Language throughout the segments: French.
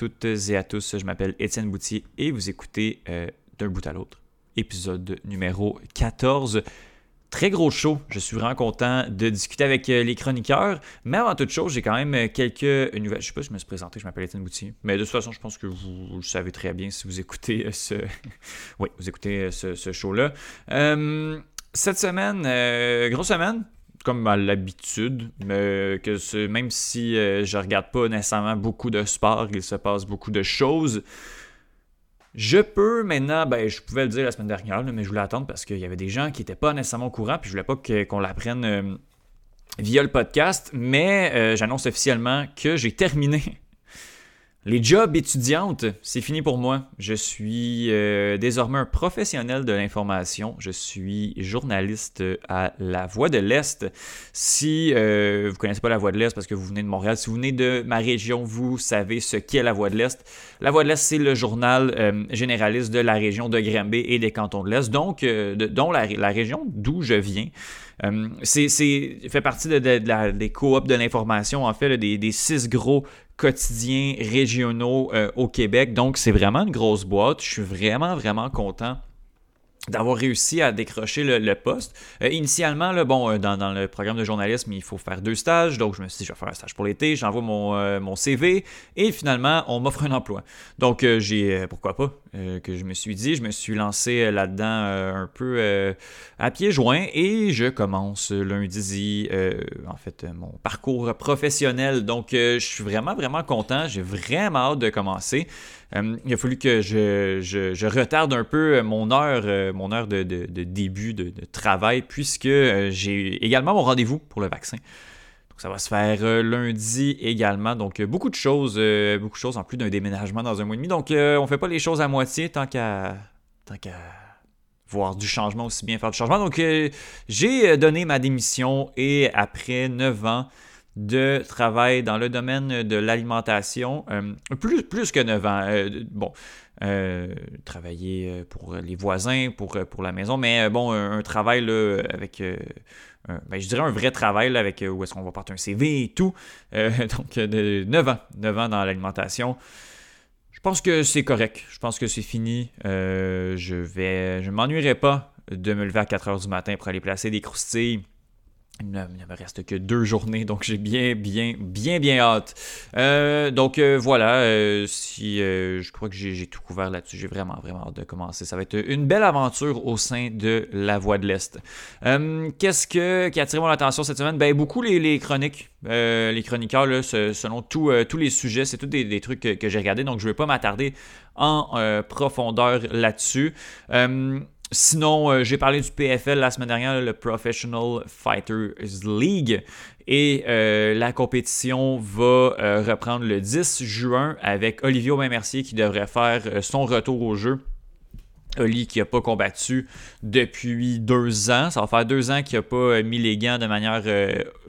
Toutes et à tous, je m'appelle Étienne Boutier et vous écoutez euh, d'un bout à l'autre, épisode numéro 14. Très gros show, je suis vraiment content de discuter avec euh, les chroniqueurs, mais avant toute chose, j'ai quand même euh, quelques nouvelles. Je sais pas si je me suis présenté, je m'appelle Étienne Boutier, mais de toute façon, je pense que vous, le savez très bien si vous écoutez ce, oui, vous écoutez ce, ce show-là. cette semaine, grosse semaine, comme à l'habitude, mais que même si euh, je regarde pas nécessairement beaucoup de sport, il se passe beaucoup de choses. Je peux maintenant, ben je pouvais le dire la semaine dernière, mais je voulais attendre parce qu'il y avait des gens qui n'étaient pas nécessairement au courant, puis je voulais pas qu'on l'apprenne euh, via le podcast, mais euh, j'annonce officiellement que j'ai terminé les jobs étudiantes, c'est fini pour moi. Je suis euh, désormais un professionnel de l'information. Je suis journaliste à La Voix de l'Est. Si euh, vous ne connaissez pas La Voix de l'Est parce que vous venez de Montréal, si vous venez de ma région, vous savez ce qu'est La Voix de l'Est. La Voix de l'Est, c'est le journal euh, généraliste de la région de Granby et des cantons de l'Est, donc dont la, région d'où je viens. c'est fait partie de, des coops de l'information, en fait, des, des, six gros quotidiens régionaux euh, au Québec. Donc, c'est vraiment une grosse boîte. Je suis vraiment, vraiment content d'avoir réussi à décrocher le, poste. Euh, initialement, bon, euh, dans, le programme de journalisme, il faut faire deux stages. Donc, je me suis dit, je vais faire un stage pour l'été, j'envoie mon, mon, CV et finalement, on m'offre un emploi. Donc, j'ai, pourquoi pas, que je me suis dit, je me suis lancé là-dedans un peu à pieds joints et je commence lundi, en fait, mon parcours professionnel. Donc, je suis vraiment, vraiment content. J'ai vraiment hâte de commencer. Euh, il a fallu que je, retarde un peu mon heure, euh, mon heure de, début de, travail, puisque euh, j'ai également mon rendez-vous pour le vaccin. Ça va se faire lundi également. Donc beaucoup de choses, beaucoup de choses en plus d'un déménagement dans un mois et demi. Donc on fait pas les choses à moitié tant qu'à tant qu'à voir du changement aussi bien faire du changement. Donc j'ai donné ma démission et après 9 ans de travail dans le domaine de l'alimentation, euh, plus, plus que 9 ans. Euh, bon, euh, travailler pour les voisins, pour, pour la maison, mais bon, un, travail avec, ben, je dirais un vrai travail avec où est-ce qu'on va porter un CV et tout. donc, de 9 ans, 9 ans dans l'alimentation. Je pense que c'est correct. Je pense que c'est fini. je vais, je m'ennuierai pas de me lever à 4 heures du matin pour aller placer des croustilles il ne, me reste que deux journées, donc j'ai bien, bien, bien, bien hâte. Euh, donc euh, voilà, euh, si je crois que j'ai tout couvert là-dessus, j'ai vraiment, vraiment hâte de commencer. Ça va être une belle aventure au sein de la Voix de l'Est. Qu'est-ce que, qui a attiré mon attention cette semaine? Ben, beaucoup les, chroniques, les chroniqueurs, selon tous les sujets, c'est tous des, trucs que j'ai regardés, donc je ne vais pas m'attarder en profondeur là-dessus. Sinon, euh, j'ai parlé du PFL la semaine dernière, le Professional Fighters League. Et euh, la compétition va euh, reprendre le 10 juin avec Olivier Aubin-Mercier qui devrait faire son retour au jeu. Oli qui n'a pas combattu depuis deux ans. Ça va faire deux ans qu'il n'a pas mis les gants de manière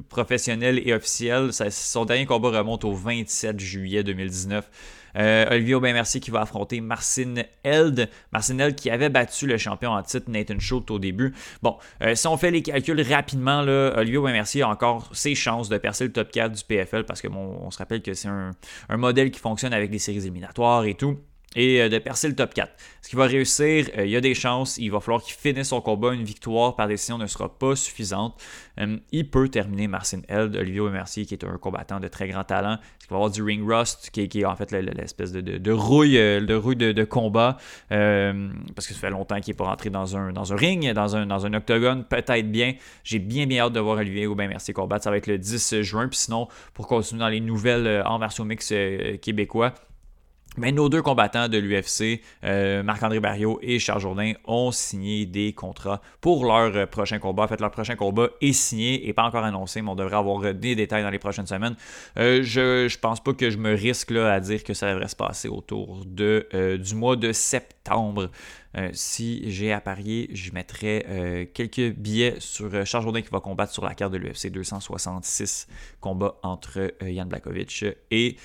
professionnelle et officielle. son dernier combat remonte au 27 juillet 2019 euh, Olivier Aubin-Mercier qui va affronter Marcin Held. Marcin Held qui avait battu le champion en titre Nathan Schultz au début. Bon, euh, si on fait les calculs rapidement, là, Olivier Aubin-Mercier a encore ses chances de percer le top 4 du PFL parce que on se rappelle que c'est un, un modèle qui fonctionne avec des séries éliminatoires et tout et euh, de percer le top 4. Ce qu'il va réussir, euh, il y a des chances, il va falloir qu'il finisse son combat, une victoire par décision ne sera pas suffisante. Euh, il peut terminer Marcin Held, Olivier Mercier qui est un combattant de très grand talent, il va avoir du ring rust qui est, en fait l'espèce de, rouille, de, rouille de, combat, parce que ça fait longtemps qu'il n'est pas rentré dans un, ring, dans un, octogone, peut-être bien. J'ai bien bien hâte de voir Olivier Mercier combattre, ça va être le 10 juin, puis sinon, pour continuer dans les nouvelles en version mix québécois, mais nos deux combattants de l'UFC, euh, Marc-André Barriot et Charles Jourdain, ont signé des contrats pour leur euh, prochain combat. En fait, leur prochain combat est signé et pas encore annoncé, mais on devrait avoir euh, des détails dans les prochaines semaines. je ne pense pas que je me risque là, à dire que ça devrait se passer autour de, du mois de septembre. si j'ai à parier, je mettrais quelques billets sur Charles Jourdain qui va combattre sur la carte de l'UFC 266 combat entre Yann Blakovic et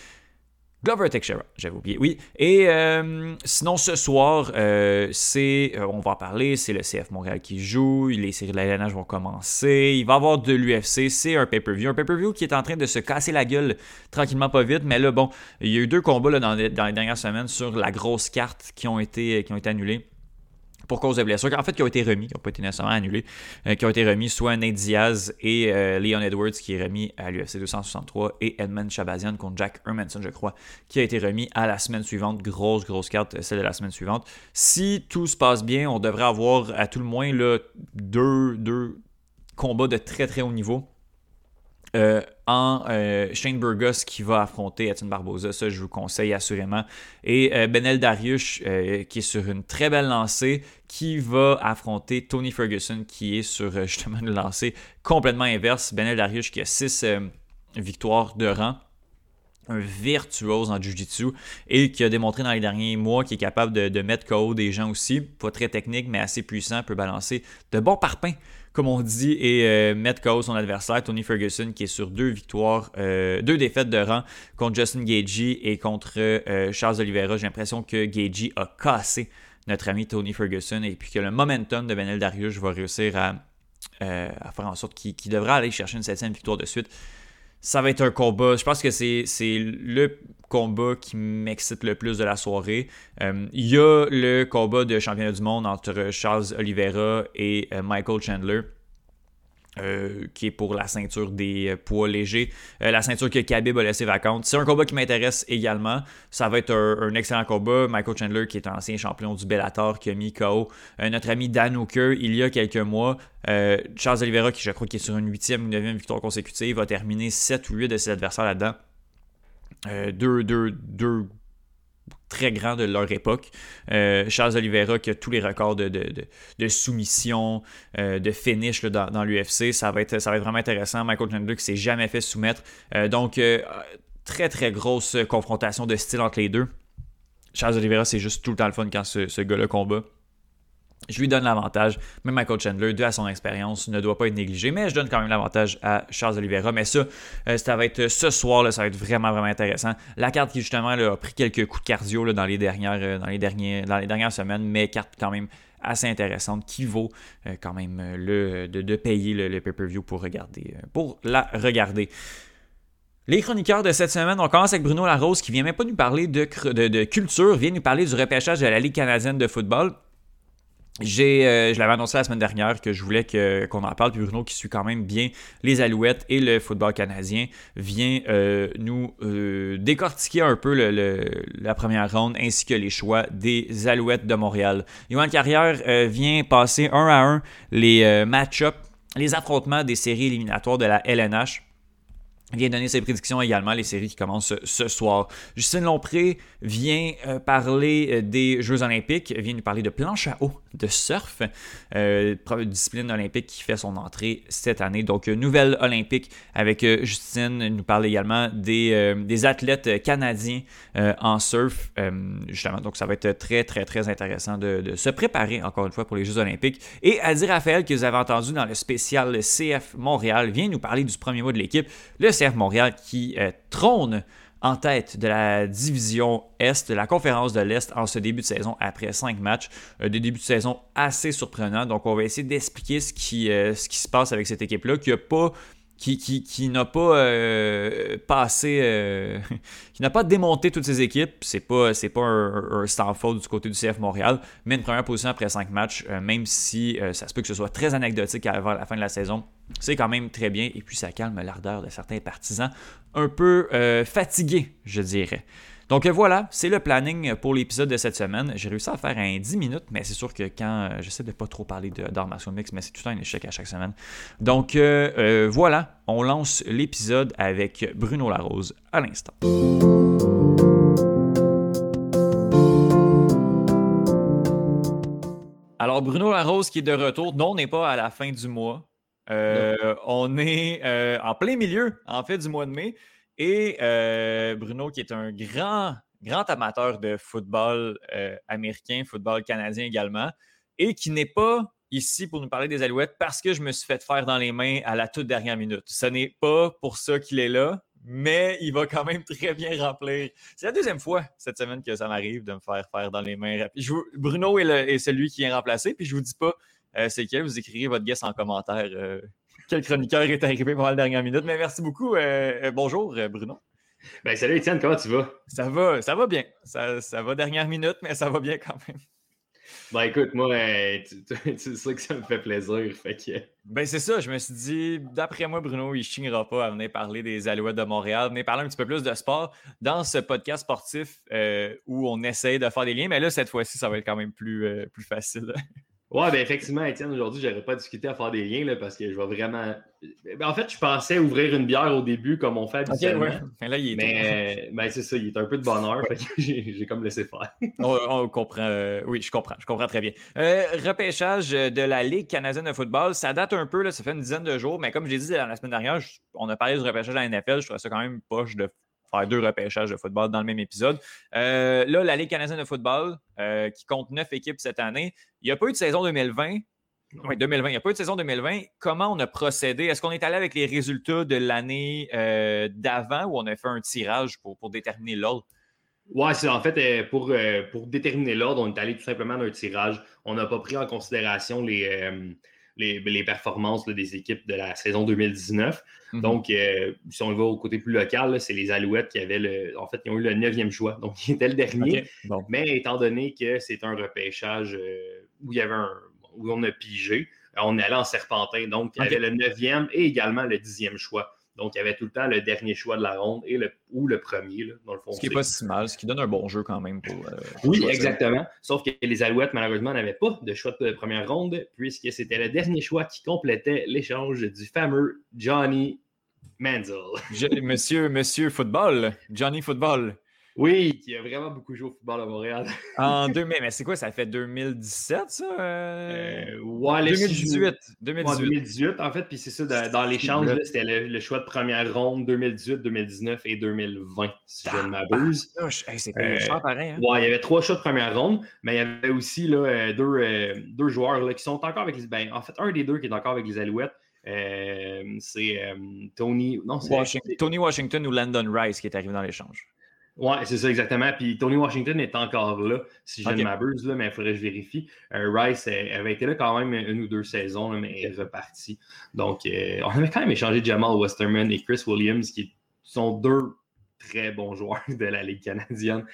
Glover Teixeira, j'avais oublié, oui. Et euh, sinon, ce soir, euh, c'est, euh, on va en parler, c'est le CF Montréal qui joue, les séries de la vont commencer, il va y avoir de l'UFC, c'est un pay-per-view. Un pay-per-view qui est en train de se casser la gueule tranquillement, pas vite, mais là, bon, il y a eu deux combats là, dans, les, dans les dernières semaines sur la grosse carte qui ont été, qui ont été annulés pour cause de blessures, en fait, qui ont été remis, qui n'ont pas été nécessairement annulés, euh, qui ont été remis soit Nate Diaz et euh, Leon Edwards, qui est remis à l'UFC 263, et Edmund Shabazian contre Jack Hermanson, je crois, qui a été remis à la semaine suivante. Grosse, grosse carte, euh, celle de la semaine suivante. Si tout se passe bien, on devrait avoir à tout le moins deux, deux combats de très, très haut niveau euh, en euh, Shane Burgos qui va affronter Etienne Barbosa. Ça, je vous conseille assurément. Et euh, Benel Darius qui est sur une très belle lancée qui va affronter Tony Ferguson qui est sur justement une lancée complètement inverse. Benel Darius qui a 6 victoires de rang un virtuose en Jiu-Jitsu et qui a démontré dans les derniers mois qu'il est capable de, de, mettre KO des gens aussi. Pas très technique, mais assez puissant, peut balancer de bons parpaings comme on dit, et euh, mettre KO son adversaire, Tony Ferguson, qui est sur deux victoires, euh, deux défaites de rang contre Justin Gagey et contre euh, Charles Oliveira. J'ai l'impression que Gagey a cassé notre ami Tony Ferguson et puis que le momentum de Benel Darius va réussir à, à faire en sorte qu'il devra aller chercher une septième victoire de suite ça va être un combat. Je pense que c'est le combat qui m'excite le plus de la soirée. Euh, il y a le combat de championnat du monde entre Charles Oliveira et euh, Michael Chandler. Euh, qui est pour la ceinture des euh, poids légers, euh, la ceinture que Khabib a laissé vacante. C'est un combat qui m'intéresse également. Ça va être un, excellent combat. Michael Chandler, qui est un ancien champion du Bellator, qui a mis KO notre ami Dan Hooker il y a quelques mois. Charles Oliveira, qui je crois qui est sur une huitième ou neuvième victoire consécutive, va terminer 7 ou 8 de ses adversaires là-dedans. deux, deux, deux très grands de leur époque. Euh, Charles Oliveira qui a tous les records de, de, soumission, euh, de finish dans, l'UFC. Ça, va être, ça va être vraiment intéressant. Michael Chandler qui s'est jamais fait soumettre. Euh, donc, très très grosse confrontation de style entre les deux. Charles Oliveira, c'est juste tout le temps le fun quand ce, ce gars-là combat. Je lui donne l'avantage. Même Michael Chandler, dû à son expérience, ne doit pas être négligé. Mais je donne quand même l'avantage à Charles Oliveira. Mais ça, euh, ça va être ce soir, ça va être vraiment, vraiment intéressant. La carte qui, justement, a pris quelques coups de cardio dans, les dernières, euh, dans, les dernières semaines, mais carte quand même assez intéressante qui vaut euh, quand même le, de, payer le, pay-per-view pour, regarder, pour la regarder. Les chroniqueurs de cette semaine, on commence avec Bruno Larose qui vient même pas nous parler de culture, vient nous parler du repêchage de la Ligue canadienne de football. J'ai, euh, je l'avais annoncé la semaine dernière que je voulais que, qu'on en parle. Puis Bruno, qui suit quand même bien les Alouettes et le football canadien, vient euh, nous euh, décortiquer un peu la première ronde ainsi que les choix des Alouettes de Montréal. Yohan Carrière vient passer un à un les match-ups, les affrontements des séries éliminatoires de la LNH vient donner ses prédictions également, les séries qui commencent ce soir. Justine Lompré vient euh, parler euh, des Jeux olympiques, vient nous parler de planche à eau, de surf, euh, discipline olympique qui fait son entrée cette année. Donc, nouvelle olympique avec Justine, nous parle également des, des athlètes canadiens en surf, justement. Donc, ça va être très, très, très intéressant de, se préparer, encore une fois, pour les Jeux olympiques. Et Adi Raphaël, que vous avez entendu dans le spécial CF Montréal, vient nous parler du premier mois de l'équipe, le CF Montréal qui euh, trône en tête de la division Est, de la conférence de l'Est en ce début de saison après cinq matchs. Euh, des débuts de saison assez surprenants. Donc, on va essayer d'expliquer ce qui, euh, ce qui se passe avec cette équipe-là, qui n'a pas qui, n'a pas euh, passé, euh, qui n'a pas démonté toutes ses équipes. C'est pas, c'est pas un, un du côté du CF Montréal, mais une première position après cinq matchs, euh, même si ça se peut que ce soit très anecdotique avant la fin de la saison. C'est quand même très bien et puis ça calme l'ardeur de certains partisans un peu fatigués, je dirais. Donc voilà, c'est le planning pour l'épisode de cette semaine. J'ai réussi à faire un 10 minutes, mais c'est sûr que quand euh, j'essaie de pas trop parler d'art mix, mais c'est tout un échec à chaque semaine. Donc euh, euh, voilà, on lance l'épisode avec Bruno Larose à l'instant. Alors Bruno Larose qui est de retour, non, on n'est pas à la fin du mois. on est en plein milieu, en fait, du mois de mai. Et euh, Bruno, qui est un grand, grand amateur de football euh, américain, football canadien également, et qui n'est pas ici pour nous parler des Alouettes parce que je me suis fait faire dans les mains à la toute dernière minute. Ce n'est pas pour ça qu'il est là, mais il va quand même très bien remplir. C'est la deuxième fois cette semaine que ça m'arrive de me faire faire dans les mains rapides. Bruno est, celui qui est remplacé, puis je vous dis pas euh, c'est quel. Vous écrivez votre guess en commentaire. Euh, quel chroniqueur est arrivé pendant la dernière minute. Mais merci beaucoup. Euh, bonjour, Bruno. Ben, salut Étienne, comment tu vas? Ça va, ça va bien. Ça, ça va dernière minute, mais ça va bien quand même. Ben écoute, moi, euh, tu, sais que ça me fait plaisir. Fait que... Ben c'est ça, je me suis dit, d'après moi, Bruno, il ne chignera pas à venir parler des Alouettes de Montréal, venir parler un petit peu plus de sport dans ce podcast sportif euh, où on essaye de faire des liens, mais là, cette fois-ci, ça va être quand même plus, euh, plus facile. Ouais, ben effectivement, Étienne, aujourd'hui, j'aurais pas discuté à faire des liens là, parce que je vais vraiment. Ben, en fait, je pensais ouvrir une bière au début comme on fait habituellement. mais là, il est Mais ben, c'est ça, il est un peu de bonheur, j'ai comme laissé faire. on, comprend. Euh, oui, je comprends. Je comprends très bien. Euh, repêchage de la Ligue canadienne de football, ça date un peu, là, ça fait une dizaine de jours, mais comme j'ai dit la semaine dernière, on a parlé du repêchage de la NFL, je trouvais ça quand même poche de faire deux repêchages de football dans le même épisode. Euh, là, la Ligue canadienne de football, euh, qui compte neuf équipes cette année, il n'y a pas eu de saison 2020. Oui, 2020. Il n'y a pas eu de saison 2020. Comment on a procédé? Est-ce qu'on est allé avec les résultats de l'année euh, d'avant ou on a fait un tirage pour, pour déterminer l'ordre? Oui, c'est en fait pour, pour déterminer l'ordre, on est allé tout simplement d'un tirage. On n'a pas pris en considération les, les, performances des équipes de la saison 2019. Mhm. Donc, euh, si on va au côté plus local, c'est les Alouettes qui avaient le. En fait, ils ont eu le neuvième choix. Donc, ils étaient le dernier. Mais étant donné que c'est un repêchage euh, où il y avait un. où on a pigé, on allait en serpentin. Donc, il y avait le neuvième et également le dixième choix. Donc, il y avait tout le temps le dernier choix de la ronde et le, ou le premier, là, dans le fond. Ce qui n'est pas si mal, ce qui donne un bon jeu quand même pour. Euh, oui, exactement. Sauf que les Alouettes, malheureusement, n'avaient pas de choix de première ronde, puisque c'était le dernier choix qui complétait l'échange du fameux Johnny Manziel. monsieur, monsieur Football, Johnny Football. Oui, qui a vraiment beaucoup joué au football à Montréal. en 2000, mais c'est quoi, ça fait 2017, ça? Euh... euh ouais, 2018. 2018. 2018, en fait, puis c'est ça, dans, l'échange, c'était le, choix de première ronde 2018, 2019 et 2020, si je ne m'abuse. c'est euh, pareil. Hein? Ouais, il y avait trois choix de première ronde, mais il y avait aussi là, euh, deux, deux joueurs là, qui sont encore avec les. Ben, en fait, un des deux qui est encore avec les Alouettes. c'est Tony. Non, Washington, Tony Washington ou Landon Rice qui est arrivé dans l'échange. Oui, c'est ça exactement. Puis Tony Washington est encore là, si je ne m'abuse, mais il faudrait que je vérifie. Euh, Rice avait été là quand même une ou deux saisons, mais est reparti. Donc, euh, on avait quand même échangé Jamal Westerman et Chris Williams, qui sont deux très bons joueurs de la Ligue canadienne.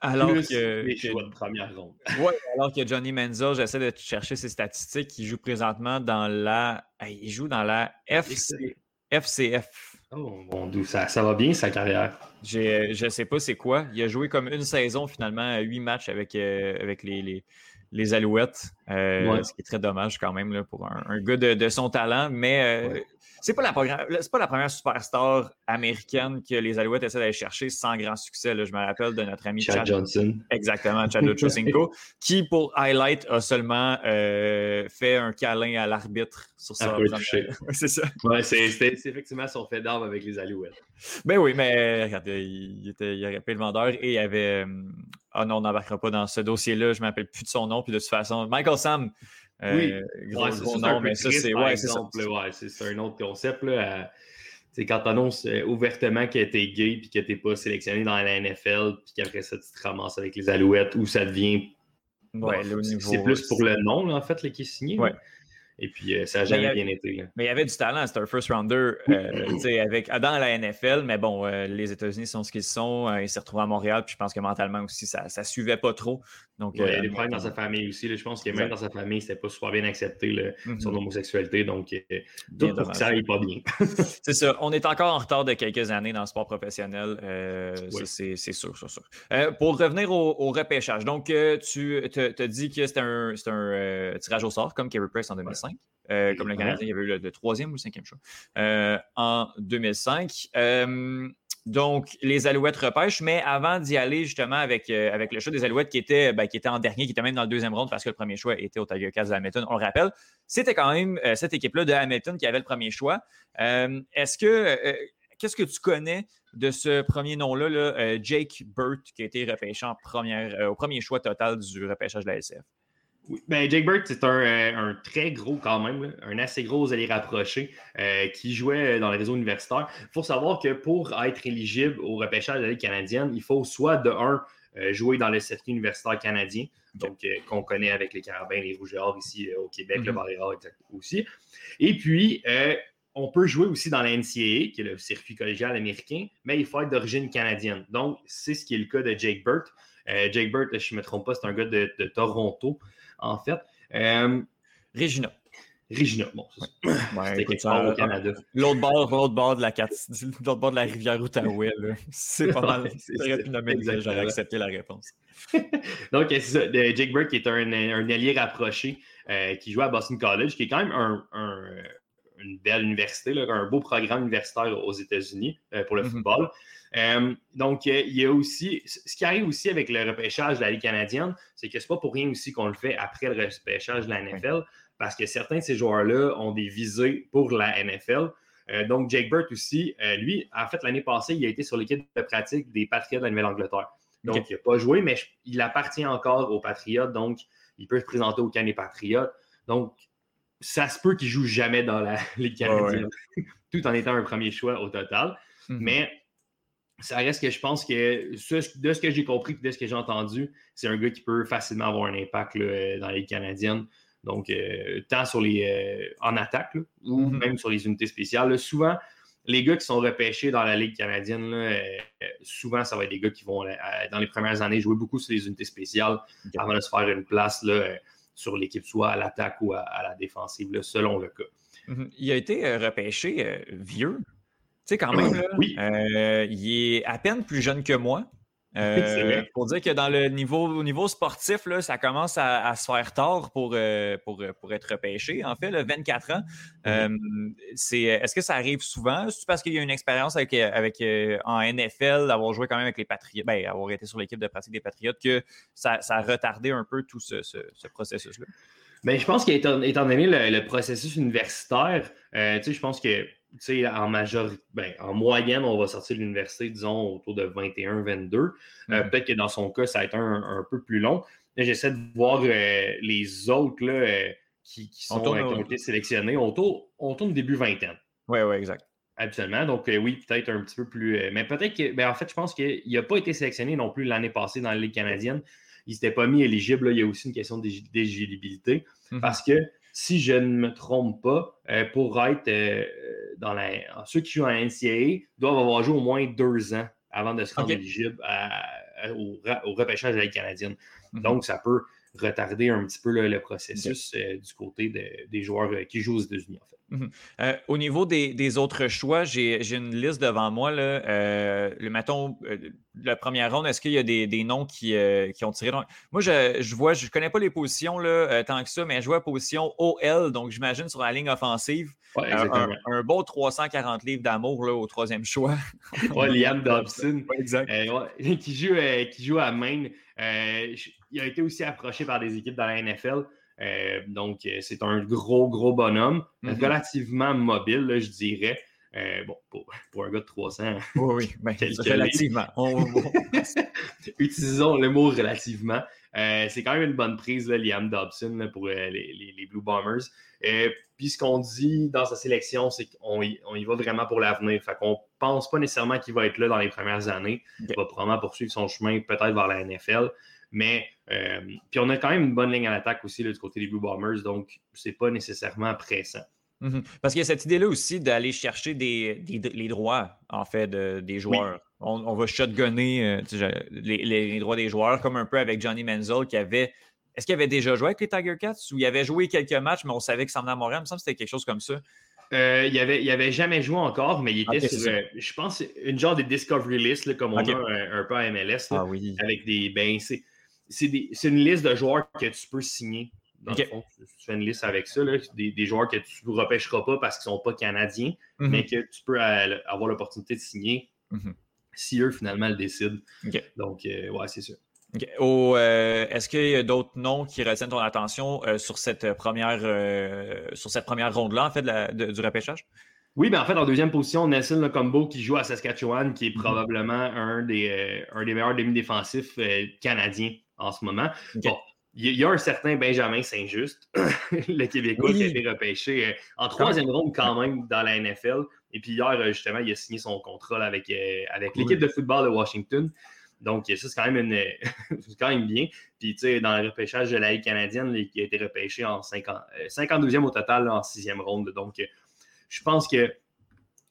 Alors que, les choix de première ronde. Oui, alors que Johnny Menzel, j'essaie de chercher ses statistiques, il joue présentement dans la. Il joue dans la FC, FCF. Oh mon dieu, ça, ça va bien sa carrière. Je ne sais pas c'est quoi. Il a joué comme une saison finalement, huit matchs avec, euh, avec les, les, les Alouettes, euh, ce qui est très dommage quand même là, pour un, un gars de, de, son talent. Mais euh, c'est pas la première, pas la première superstar américaine que les Alouettes essaient d'aller chercher sans grand succès. Là. Je me rappelle de notre ami Chad, Johnson. Exactement, Chad Ochocinco, qui pour highlight a seulement euh, fait un câlin à l'arbitre sur ça. c'est ça. Ouais, c'est effectivement son fait d'arme avec les Alouettes. Ben oui, mais regarde, il, était, il aurait payé le vendeur et il avait. Euh, ah non, on n'embarquera pas dans ce dossier-là. Je ne m'appelle plus de son nom. Puis de toute façon, Michael Sam oui, euh, c'est nom, mais ça, c'est ouais, c'est un autre concept. Là, c'est quand tu annonces euh, ouvertement que tu es gay puis que tu n'es pas sélectionné dans la NFL, puis qu'après ça, tu te ramasses avec les Alouettes, où ça devient. Ouais, c'est plus pour le nom, en fait, qui est signé. Ouais. Et puis, euh, ça n'a jamais bien été. Mais il y avait du talent. C'était un first rounder euh, avec, dans la NFL. Mais bon, euh, les États-Unis sont ce qu'ils sont. il s'est retrouvé à Montréal. Puis je pense que mentalement aussi, ça ne suivait pas trop. Donc, il y a des problèmes dans sa famille aussi. je pense que même dans sa famille, c'était pas super bien accepté mm-hmm. son homosexualité. Donc, tout pour que ça n'aille pas bien. c'est ça. On est encore en retard de quelques années dans le sport professionnel. C'est sûr, sûr, sûr. pour revenir au, repêchage. Donc, tu te, dit que c'était un, un tirage au sort, comme Kerry Price en 2005. Euh, comme le Canadien, il y avait eu le, troisième ou le cinquième choix euh, en 2005. Euh, donc, les Alouettes repêchent, mais avant d'y aller justement avec, avec le choix des Alouettes qui était, ben, qui était en dernier, qui était même dans le deuxième round parce que le premier choix était au Tiger Cats de Hamilton, on le rappelle, c'était quand même cette équipe-là de Hamilton qui avait le premier choix. Est-ce que, qu'est-ce que tu connais de ce premier nom-là, là, Jake Burt, qui a été repêché en première, au premier choix total du repêchage de la SF? Oui. Ben, Jake Burt, c'est un, très gros quand même, un assez gros allié rapproché qui jouait dans le réseau universitaire. Il faut savoir que pour être éligible au repêchage de la Ligue canadienne, il faut soit de un jouer dans le circuit universitaire canadien, donc qu'on connaît avec les Carabins, les Rouges et Or ici au Québec, le mm aussi. Et puis, on peut jouer aussi dans la NCAA, qui est le circuit collégial américain, mais il faut être d'origine canadienne. Donc, c'est ce qui est le cas de Jake Burt. Euh, Jake Burt, je ne me trompe pas, c'est un gars de, Toronto, en fait. Euh, Regina. Regina, bon, c'est ouais, au Canada. L'autre bord, l'autre bord de la l'autre bord de la rivière Outaouais, c'est pas mal. J'aurais accepté la réponse. Donc, c'est ça. Jake Burt qui est un, allié rapproché euh, qui joue à Boston College, qui est quand même un une belle université, un beau programme universitaire aux États-Unis euh, pour le mhm. football. Euh, donc, euh, il y a aussi, ce qui arrive aussi avec le repêchage de la Ligue canadienne, c'est que ce n'est pas pour rien aussi qu'on le fait après le repêchage de la NFL, parce que certains de ces joueurs-là ont des visées pour la NFL. donc, Jake Burt aussi, lui, en fait, l'année passée, il a été sur l'équipe de pratique des Patriots de la Nouvelle-Angleterre. Donc, il n'a pas joué, mais il appartient encore aux Patriots, donc il peut se présenter au camp des Patriots. Donc, ça se peut qu'il joue jamais dans la Ligue canadienne, tout en étant un premier choix au total. Mhm. Mais ça reste que je pense que de ce que j'ai compris de ce que j'ai entendu, c'est un gars qui peut facilement avoir un impact dans la Ligue canadienne. Donc, euh, tant sur les euh, en attaque ou mhm. même sur les unités spéciales. souvent, les gars qui sont repêchés dans la Ligue canadienne, euh, souvent, ça va être des gars qui vont, dans les premières années, jouer beaucoup sur les unités spéciales avant de se faire une place. Là, sur l'équipe, soit à l'attaque ou à, la défensive, selon le cas. Mhm. Il a été euh, repêché euh, vieux. Tu sais, quand même, euh, il est à peine plus jeune que moi. Euh, pour dire que dans le niveau, au niveau sportif, là, ça commence à, se faire tard pour, euh, pour, pour, être repêché. En fait, le 24 ans, euh, c'est, est-ce que ça arrive souvent? C'est parce qu'il y a une expérience avec, avec en NFL, d'avoir joué quand même avec les Patriotes, ben, avoir été sur l'équipe de pratique des Patriotes, que ça, ça a retardé un peu tout ce, ce, processus-là? Ben, je pense qu'étant étant donné le, processus universitaire, je pense que en majorité, ben, en moyenne, on va sortir de l'université, disons, autour de 21, 22. Euh, mm-hmm. Peut-être que dans son cas, ça va être un, peu plus long. J'essaie de voir euh, les autres là, euh, qui, sont, qui, ont été sélectionnés. On tourne, début vingtaine. Oui, oui, exact. Absolument. Donc, oui, peut-être un petit peu plus. mais peut-être que, ben, en fait, je pense qu'il n'a pas été sélectionné non plus l'année passée dans la Ligue canadienne. Il ne s'était pas mis éligible. Il y a aussi une question d'éligibilité. Mm-hmm. Parce que si je ne me trompe pas, euh, pour être euh, dans la. Ceux qui jouent en NCAA doivent avoir joué au moins deux ans avant de se rendre éligible au, repêchage de la Ligue canadienne. Mhm. Donc, ça peut retarder un petit peu le, processus euh, du côté des joueurs qui jouent aux États-Unis, en fait. Mhm. Euh, au niveau des, autres choix, j'ai une liste devant moi. Là. Euh, le, mettons, euh, la première ronde, est-ce qu'il y a des, noms qui, ont tiré? Moi, je, vois, je ne connais pas les positions là, tant que ça, mais je vois position OL, donc j'imagine sur la ligne offensive. un, beau 340 livres d'amour au troisième choix. ouais, Liam Dobson. exact. qui, joue, qui joue à Maine. Il a été aussi approché par des équipes dans la NFL. Euh, donc, euh, c'est un gros, gros bonhomme, mhm. relativement mobile, je dirais. Euh, bon, pour, un gars de 300. Oui, oui, ben, relativement. Utilisons le mot relativement. c'est quand même une bonne prise, Liam Dobson, pour les, Blue Bombers. puis ce qu'on dit dans sa sélection, c'est qu'on y, on y va vraiment pour l'avenir. Fait qu'on pense pas nécessairement qu'il va être là dans les premières années. Il va probablement poursuivre son chemin peut-être vers la NFL. Mais euh, puis on a quand même une bonne ligne à l'attaque aussi du côté des Blue Bombers, donc c'est pas nécessairement pressant. Mhm. Parce qu'il y a cette idée-là aussi d'aller chercher des, les droits, en fait, des joueurs. On, va shotgunner euh, les, droits des joueurs, comme un peu avec Johnny Menzel qui avait. Est-ce qu'il avait déjà joué avec les Tiger Cats ou il avait joué quelques matchs, mais on savait que ça venait à Montréal? Il me semble que c'était quelque chose comme ça. Euh, il, avait, il avait jamais joué encore, mais il était sur, je pense, une genre de Discovery List, comme on a un, peu à MLS, ah avec des. Ben, c'est une liste de joueurs que tu peux signer. Dans le fond, tu, fais une liste avec ça, des, joueurs que tu ne repêcheras pas parce qu'ils ne sont pas canadiens, mhm. mais que tu peux avoir l'opportunité de signer mhm. si eux, finalement, le décident. Donc, euh, ouais, c'est ça. Euh, est-ce qu'il y a d'autres noms qui retiennent ton attention euh, sur cette première, sur cette première ronde-là, en fait, du repêchage? Oui, ben en fait, en deuxième position, Nelson Locombo qui joue à Saskatchewan, qui est mhm. probablement un, des, un des meilleurs demi-défensifs canadiens en ce moment. Bon, il y a un certain Benjamin Saint-Just, le Québécois, qui a été repêché euh, en troisième ronde quand même dans la NFL. Et puis hier, euh, justement, il a signé son contrat avec, euh, avec l'équipe de football de Washington. Donc, ça, c'est quand même, quand même bien. Puis, tu sais, dans le repêchage de la Ligue canadienne, il a été repêché en 50, 52e au total, en sixième ronde. Donc, je pense que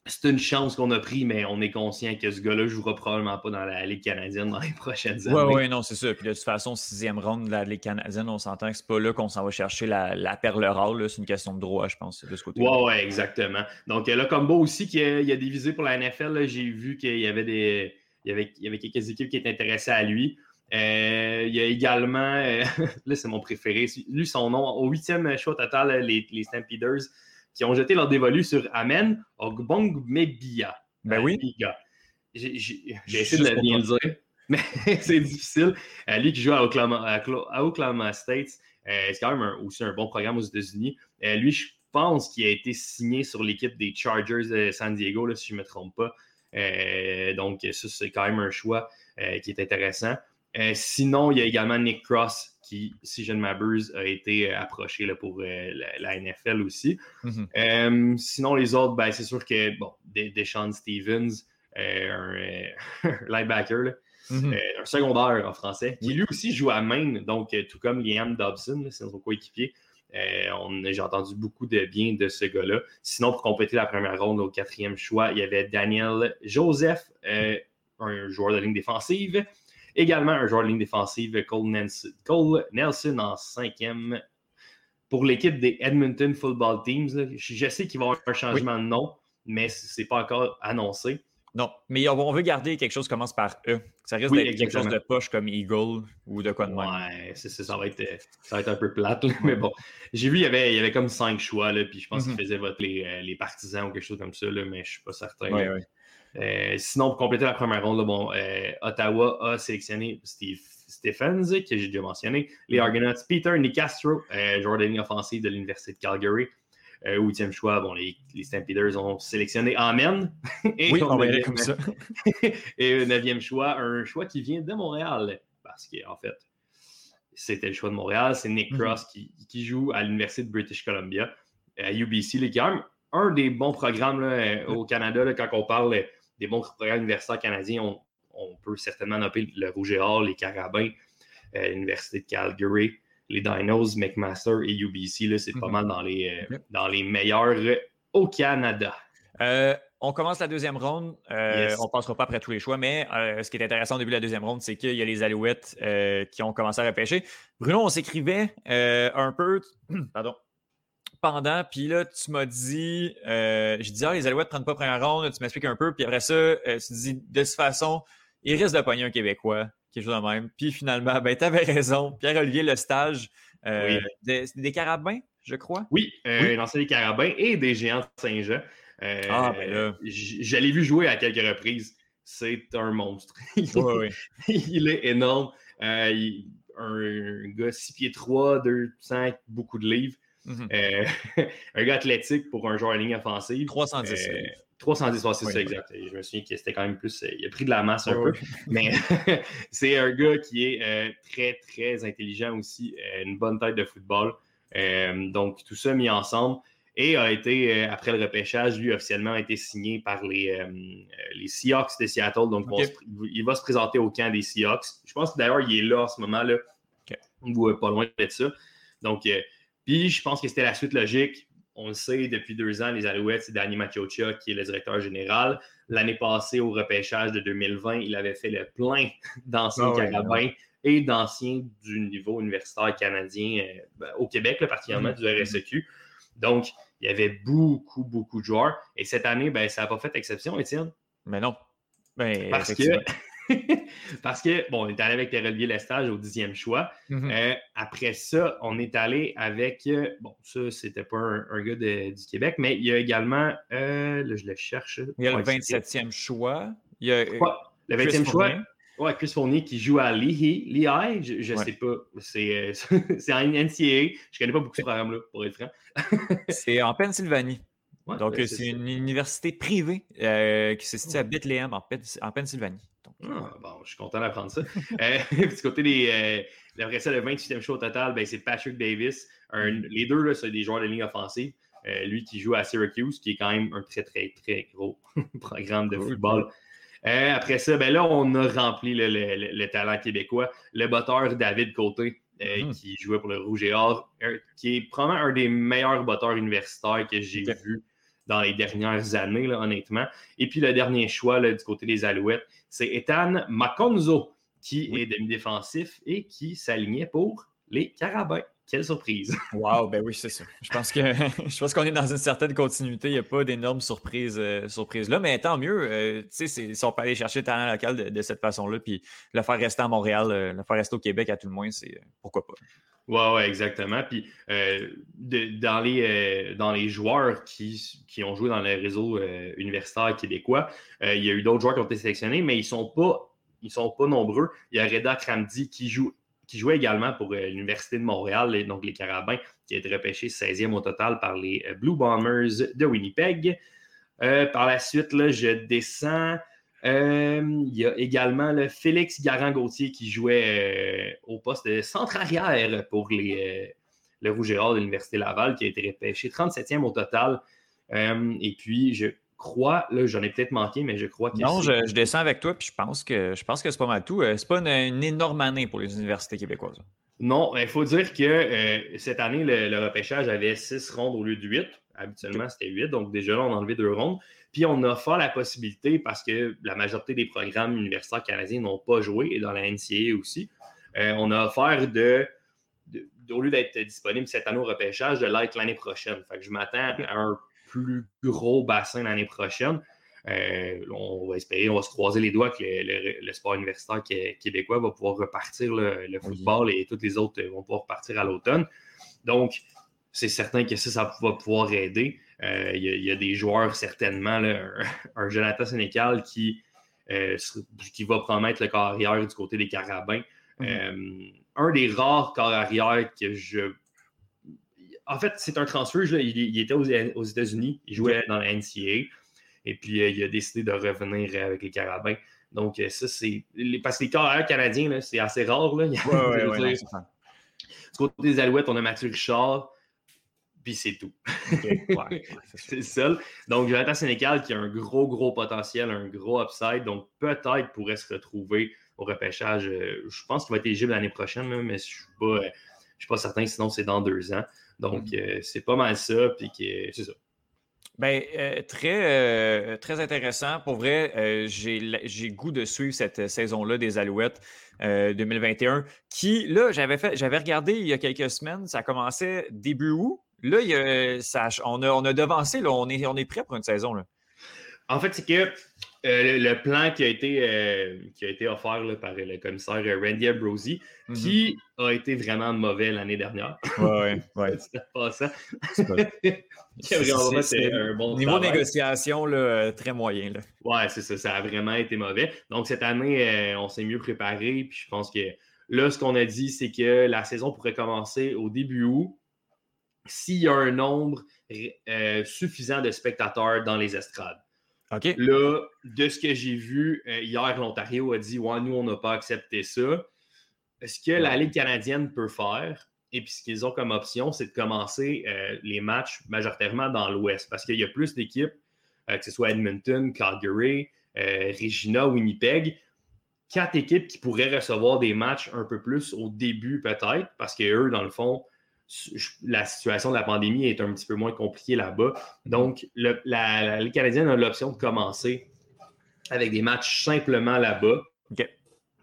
c'est une chance qu'on a pris, mais on est conscient que ce gars-là ne jouera probablement pas dans la Ligue canadienne dans les prochaines années. Oui, oui, non, c'est ça. Puis de toute façon, sixième ronde de la Ligue canadienne, on s'entend que c'est pas là qu'on s'en va chercher la, perle rare. C'est une question de droit, je pense, de ce côté. Oui, oui, exactement. Donc, le combo aussi qui a, il a divisé pour la NFL. J'ai vu qu'il y avait des. Il y avait, il y avait quelques équipes qui étaient intéressées à lui. Euh, il y a également, euh, là c'est mon préféré, lui son nom, au huitième choix total, les, les Stampeders, qui ont jeté leur dévolu sur Amen Ogbongbebia. Ben oui. J'ai essayé de bien le dire, mais c'est difficile. Euh, lui qui joue à Oklahoma, State, euh, c'est quand même aussi un bon programme aux États-Unis. Euh, lui, je pense qu'il a été signé sur l'équipe des Chargers de San Diego, là, si je ne me trompe pas. donc, ça, c'est quand même un choix qui est intéressant. Sinon, il y a également Nick Cross qui, si je ne m'abuse, a été euh, approché là, pour euh, la, NFL aussi. Mhm. Euh, sinon, les autres, ben, c'est sûr que, bon, Deshaun Stevens, un, linebacker, mhm. un secondaire en français, qui lui aussi joue à main, donc tout comme Liam Dobson, c'est son coéquipier. J'ai entendu beaucoup de bien de ce gars-là. Sinon, pour compléter la première ronde au quatrième choix, il y avait Daniel Joseph, un joueur de ligne défensive. Également, un joueur de ligne défensive, Cole Nelson, en cinquième. Pour l'équipe des Edmonton Football Teams, je sais qu'il va y avoir un changement de nom, mais ce n'est pas encore annoncé. Non, mais on veut garder quelque chose qui commence par E. Ça risque d'être quelque chose de poche comme Eagle ou de quoi de même. Ouais, ça, va être, ça va être un peu plate. mais bon, j'ai vu, il y, avait, il y avait comme cinq choix, là, puis je pense mm-hmm. qu'il faisait voter euh, les, partisans ou quelque chose comme ça, là, mais je ne suis pas certain. Ouais, ouais. Euh, sinon, pour compléter la première ronde, bon, euh, Ottawa a sélectionné Steve Stephens, que j'ai déjà mentionné, les Argonauts, Peter Nicastro, euh, joueur de ligne offensive de l'Université de Calgary. huitième choix, bon, les, Stampeders ont sélectionné Amen. et oui, on va aller comme ça. et neuvième choix, un choix qui vient de Montréal, parce qu'en fait, c'était le choix de Montréal. C'est Nick mhm. Cross qui, joue à l'Université de British Columbia, à UBC, les quand un des bons programmes au Canada quand on parle des bons programmes universitaires canadiens. On, peut certainement nommer le Rouge et Or, les Carabins, euh, l'Université de Calgary, les Dinos, McMaster et UBC. C'est pas mhm. mal dans les, euh, dans les meilleurs au Canada. Euh, on commence la deuxième ronde. On ne passera pas après tous les choix, mais ce qui est intéressant au début de la deuxième ronde, c'est qu'il y a les Alouettes qui ont commencé à repêcher. Bruno, on s'écrivait un peu. Pardon pendant, puis là, tu m'as dit, euh, je dis, ah, les Alouettes ne prennent pas première ronde, tu m'expliques un peu, puis après ça, euh, tu dis, de toute façon, il risque de pogner un Québécois, quelque chose de même. Puis finalement, ben, tu avais raison. Pierre-Olivier le stage euh, des, Carabins, je crois? Oui, euh, oui. des Carabins et des Géants de Saint-Jean. ah, ben là. Je l'ai vu jouer à quelques reprises. C'est un monstre. il, oui, il est énorme. il, un, gars 6 pieds 3, 200, beaucoup de livres. Mhm. Euh, un gars athlétique pour un joueur en ligne offensive. 310. 310, c'est ça, exact. Je me souviens que c'était quand même plus. Euh, il a pris de la masse un peu. Mais c'est un gars qui est euh, très, très intelligent aussi. une bonne tête de football. donc, tout ça mis ensemble. Et a été, après le repêchage, lui, officiellement, a été signé par les, les Seahawks de Seattle. Donc, il va se présenter au camp des Seahawks. Je pense que d'ailleurs, il est là en ce moment-là. Ou pas loin de ça. Donc, puis je pense que c'était la suite logique. On le sait depuis deux ans, les Alouettes, c'est Danny Machiocha qui est le directeur général. L'année passée, au repêchage de 2020, il avait fait le plein d'anciens ah carabins et d'anciens du niveau universitaire canadien euh, ben, au Québec, particulièrement mm-hmm. du RSEQ. Donc, il y avait beaucoup, beaucoup de joueurs. Et cette année, ben, ça n'a pas fait exception, Étienne. Mais non. Ben, Parce que Parce que, bon, on est allé avec Olivier Lestage au dixième choix. Mhm. Euh, après ça, on est allé avec, euh, bon, ça, c'était pas un, gars du Québec, mais il y a également, euh, là, je le cherche. Il y a le 27e choix. Il y a, le 20e choix. Ouais, Chris Fournier qui joue à Lehigh. Lehigh, je ne sais pas. C'est en NCAA. Je connais pas beaucoup ce programme-là, pour être franc. c'est en Pennsylvanie. Donc, c'est une université privée qui se situe à Bethlehem, en Pennsylvanie. Ah, bon, je suis content d'apprendre ça. euh, du côté des, euh, après ça, le 28e choix au total, ben, c'est Patrick Davis. les deux, c'est des joueurs de ligne offensive. lui qui joue à Syracuse, qui est quand même un très, très, très gros programme de football. après ça, ben là, on a rempli le, talent québécois. Le botteur David Côté, mm-hmm. qui jouait pour le Rouge et Or, qui est probablement un des meilleurs botteurs universitaires que j'ai vu dans les dernières années, honnêtement. Et puis le dernier choix du côté des Alouettes, c'est Ethan Maconzo, qui est demi-défensif et qui s'alignait pour les Carabins. Quelle surprise! Wow, ben oui, c'est ça. Je pense que je pense qu'on est dans une certaine continuité. Il n'y a pas d'énormes surprises, euh, surprises là, mais tant mieux. Euh, tu sais, si on peut aller chercher le talent local de, cette façon-là, puis le faire rester à Montréal, euh, le faire rester au Québec à tout le moins, c'est pourquoi pas. Oui, ouais, exactement. Puis dans, les, dans les joueurs qui, qui, ont joué dans le réseau universitaire québécois, il y a eu d'autres joueurs qui ont été sélectionnés, mais ils ne sont, pas, ils sont pas nombreux. Il y a Reda Kramdi qui joue qui jouait également pour euh, l'Université de Montréal, donc les Carabins, qui a été repêché 16e au total par les euh, Blue Bombers de Winnipeg. Euh, par la suite, là, je descends. il y a également le Félix Garand-Gauthier qui jouait au poste de centre-arrière pour les, le Rouge et de l'Université Laval, qui a été repêché 37e au total. et puis, je crois, là, j'en ai peut-être manqué, mais je crois que. Non, je, descends avec toi, puis je pense que je pense que c'est pas mal tout. Euh, c'est pas une, énorme année pour les universités québécoises. Non, il faut dire que euh, cette année, le, repêchage avait six rondes au lieu de huit. Habituellement, c'était huit, donc déjà là, on a enlevé deux rondes. Puis on a offert la possibilité, parce que la majorité des programmes universitaires canadiens n'ont pas joué, et dans la NCAA aussi, euh, on a offert de, au lieu d'être disponible cette année au repêchage, de l'être l'année prochaine. Fait que je m'attends à un plus gros bassin l'année prochaine. Euh, on va espérer, on va se croiser les doigts que le, sport universitaire québécois va pouvoir repartir le, football et toutes les autres vont pouvoir repartir à l'automne. Donc, c'est certain que ça, ça va pouvoir aider. Euh, il y, a des joueurs, certainement, un, Jonathan Sénécal qui, euh, qui va promettre le corps arrière du côté des Carabins. Mm-hmm. un des rares corps arrière que je en fait, c'est un transfert. Il, était aux, États-Unis, il jouait dans la NCA. Et puis, euh, il a décidé de revenir avec les Carabins. Donc, euh, ça, c'est. Parce que les carrières canadiens, c'est assez rare. Là. du côté des Alouettes, on a Mathieu Richard, puis c'est tout. c'est le seul. Donc, Jonathan Sénécal qui a un gros, gros potentiel, un gros upside. Donc, peut-être pourrait se retrouver au repêchage. Euh, je pense qu'il va être éligible l'année prochaine, mais je ne suis, suis, pas certain, sinon c'est dans deux ans. Donc, mm. euh, c'est pas mal ça, puis c'est ça. Ben, euh, très, euh, très intéressant. Pour vrai, j'ai goût de suivre cette saison-là des Alouettes 2021, qui, là, j'avais fait, j'avais regardé il y a quelques semaines, ça commençait début août. Là, il y a, ça, on, a, on a devancé, là, on est, on est prêt pour une saison. Là. En fait, c'est que euh, le, plan qui a été, euh, qui a été offert par le commissaire Randy Ambrosi, mhm. qui a été vraiment mauvais l'année dernière. Oui, oui. C'était pas ça. C'est un bon Niveau négociation, là, très moyen. Là. Ouais, c'est ça. Ça a vraiment été mauvais. Donc, cette année, euh, on s'est mieux préparé. Puis je pense que là, ce qu'on a dit, c'est que la saison pourrait commencer au début août s'il y a un nombre suffisant de spectateurs dans les estrades. Là, de ce que j'ai vu, euh, hier, l'Ontario a dit Ouais, nous, on n'a pas accepté ça. Ce que la Ligue canadienne peut faire, et puis ce qu'ils ont comme option, c'est de commencer euh, les matchs majoritairement dans l'Ouest, parce qu'il y a plus d'équipes, euh, que ce soit Edmonton, Calgary, Regina, Winnipeg, quatre équipes qui pourraient recevoir des matchs un peu plus au début, peut-être, parce qu'eux, dans le fond, la situation de la pandémie est un petit peu moins compliquée là-bas. Donc, le, la, Ligue canadienne a l'option de commencer avec des matchs simplement là-bas.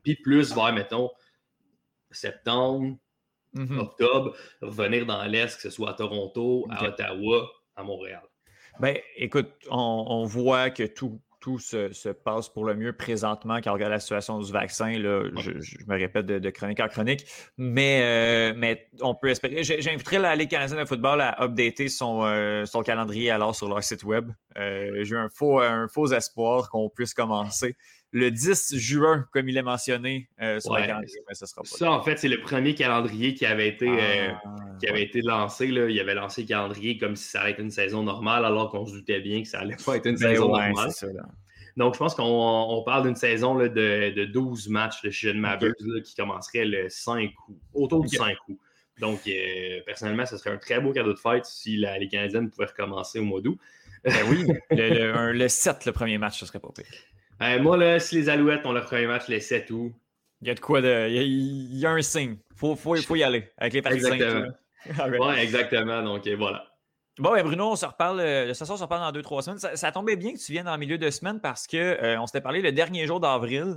Puis plus vers, mettons, septembre, mm-hmm. octobre, revenir dans l'Est, que ce soit à Toronto, à Ottawa, à Montréal. Ben, écoute, on voit que tout, tout se, passe pour le mieux présentement quand on regarde la situation du vaccin. Là, je, me répète de, chronique en chronique, mais, euh, mais on peut espérer. J'inviterai la Ligue canadienne de football à updater son, euh, son calendrier alors sur leur site web. Euh, j'ai un faux, un faux espoir qu'on puisse commencer le 10 juin, comme il est mentionné sur le calendrier, mais ce sera pas. Ça, en fait, c'est le premier calendrier qui avait été, ah, qui avait été lancé. Là. Il avait lancé le calendrier comme si ça allait être une saison normale, alors qu'on se doutait bien que ça allait pas être une ben saison normale. Donc, je pense qu'on parle d'une saison de, de, 12 matchs de chez Mavericks qui commencerait le 5 ou autour du 5 août. Donc, euh, personnellement, ce serait un très beau cadeau de fête si la, les Canadiennes pouvaient recommencer au mois d'août. Ben oui, le, 7, le premier match, ce serait pas pire. Ben, moi, là, si les Alouettes ont leur premier match le 7 août. Il y a de quoi de. Il y a, un signe. Il faut, faut, faut, y aller avec les Parisiens. Exactement. Oui, exactement. Donc, voilà. Bon, ben Bruno, on se reparle. Euh, de toute on se reparle dans deux, trois semaines. Ça, tombait bien que tu viennes dans le milieu de semaine parce qu'on euh, on s'était parlé le dernier jour d'avril.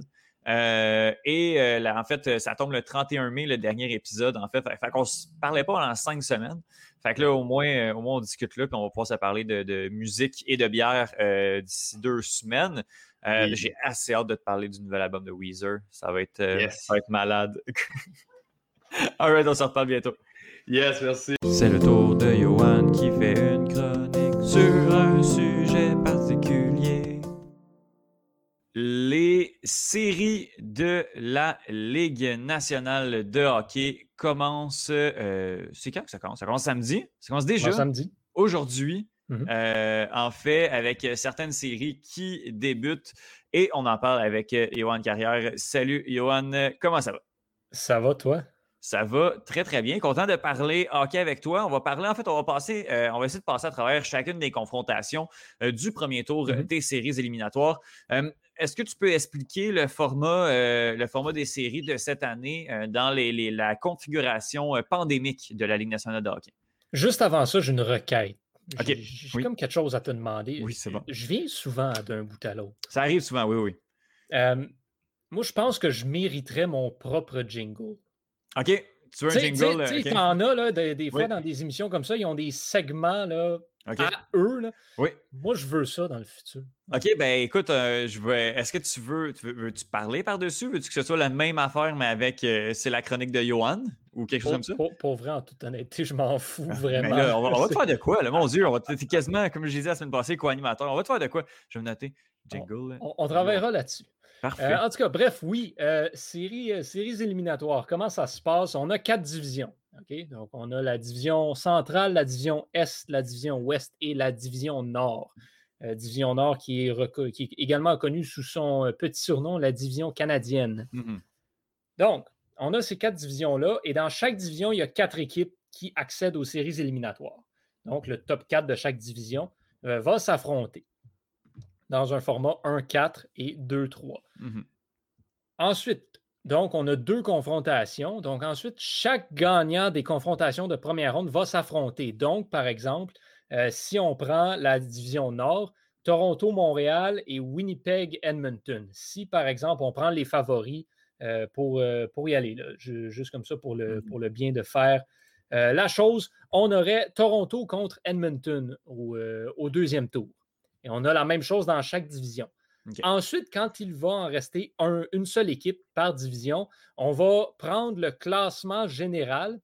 Euh, et en fait, ça tombe le 31 mai, le dernier épisode, en fait. Fait, qu'on ne se parlait pas pendant cinq semaines. Fait que là, au moins, au moins on discute là, puis on va pouvoir se parler de, musique et de bière d'ici deux semaines. J'ai assez hâte de te parler du nouvel album de Weezer. Ça va être, ça va être malade. Alright, on se reparle bientôt. Yes, merci. C'est le tour de Johan qui fait une chronique sur un sujet particulier. Les séries de la Ligue nationale de hockey commencent. Euh, c'est quand que ça commence? Ça commence samedi? Ça commence déjà? samedi. Aujourd'hui. Mhm. Euh, en fait, avec certaines séries qui débutent et on en parle avec Johan Carrière. Salut Johan, comment ça va? Ça va, toi? Ça va très, très bien. Content de parler hockey avec toi. On va parler, en fait, on va passer, euh, on va essayer de passer à travers chacune des confrontations euh, du premier tour mm-hmm. des séries éliminatoires. Euh, est-ce que tu peux expliquer le format, le format des séries de cette année dans les, la configuration pandémique de la Ligue nationale de hockey? Juste avant ça, j'ai une requête. J'ai comme quelque chose à te demander. Oui, c'est bon. Je viens souvent d'un bout à l'autre. Ça arrive souvent, oui, oui. moi, je pense que je mériterais mon propre jingle. OK. Tu veux un jingle? Tu sais, en as, là, des, fois, dans des émissions comme ça, ils ont des segments là, à eux. Là. Oui. Moi, je veux ça dans le futur. OK, ben écoute, euh, je veux. Est-ce que tu veux, tu veux, tu parler par-dessus? Veux-tu que ce soit la même affaire, mais avec euh, c'est la chronique de Johan ou quelque chose comme ça? Pour, vrai, en toute honnêteté, je m'en fous ah, vraiment. Là, on, va, te faire de quoi, là, mon Dieu? On va quasiment, comme je disais la semaine passée, co-animateur. On va te faire de quoi? Je vais me noter. Jingle. on travaillera là-dessus. Euh, en tout cas, bref, oui, euh, série, euh, séries éliminatoires, comment ça se passe? On a quatre divisions. Donc, on a la division centrale, la division Est, la division Ouest et la division Nord. division Nord qui est, qui est, également connue sous son petit surnom, la division canadienne. Mm-hmm. Donc, on a ces quatre divisions-là et dans chaque division, il y a quatre équipes qui accèdent aux séries éliminatoires. Donc, le top 4 de chaque division va s'affronter dans un format 1-4 et 2-3. Mhm. Ensuite, donc, on a deux confrontations. Donc, ensuite, chaque gagnant des confrontations de première ronde va s'affronter. Donc, par exemple, euh, si on prend la division Nord, Toronto-Montréal et Winnipeg-Edmonton. Si, par exemple, on prend les favoris euh, pour, euh, pour y aller, juste comme ça pour le, mhm. pour le bien de faire la chose, on aurait Toronto contre Edmonton au deuxième tour. Et on a la même chose dans chaque division. Ensuite, quand il va en rester une seule équipe par division, on va prendre le classement général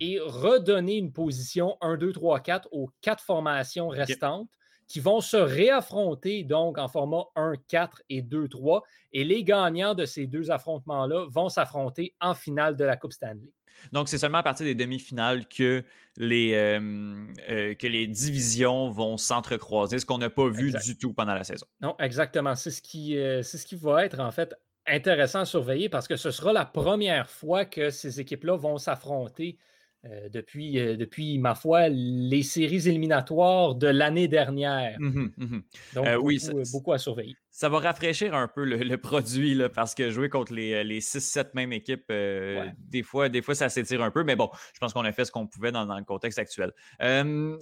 et redonner une position 1, 2, 3, 4 aux quatre formations restantes qui vont se réaffronter donc en format 1, 4 et 2, 3. Et les gagnants de ces deux affrontements-là vont s'affronter en finale de la Coupe Stanley. Donc, c'est seulement à partir des demi-finales que les, euh, euh, que les divisions vont s'entrecroiser, ce qu'on n'a pas vu du tout pendant la saison. Non, exactement. C'est ce, qui, euh, c'est ce qui va être en fait intéressant à surveiller parce que ce sera la première fois que ces équipes-là vont s'affronter euh, depuis, euh, depuis, ma foi, les séries éliminatoires de l'année dernière. Mmh mmh Donc, euh, oui, beaucoup, à surveiller. Ça va rafraîchir un peu le, produit là, parce que jouer contre les, les 6-7 mêmes équipes, des, fois, des fois, ça s'étire un peu, mais bon, je pense qu'on a fait ce qu'on pouvait dans, le contexte actuel.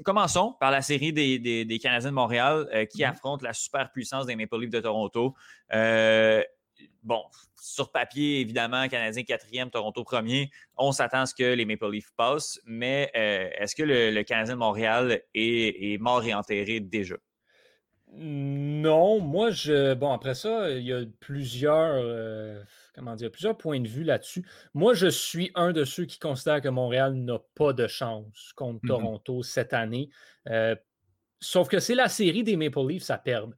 commençons par la série des, des, Canadiens de Montréal qui mmh affrontent la superpuissance des Maple Leafs de Toronto bon, sur papier, évidemment, Canadien quatrième, Toronto premier, on s'attend à ce que les Maple Leafs passent, mais euh, est-ce que le, Canadien de Montréal est, mort et enterré déjà? Non, moi, je. Bon, après ça, il y a plusieurs. Euh, comment dire, plusieurs points de vue là-dessus. Moi, je suis un de ceux qui considèrent que Montréal n'a pas de chance contre mm-hmm. Toronto cette année. Euh, sauf que c'est la série des Maple Leafs à perdre.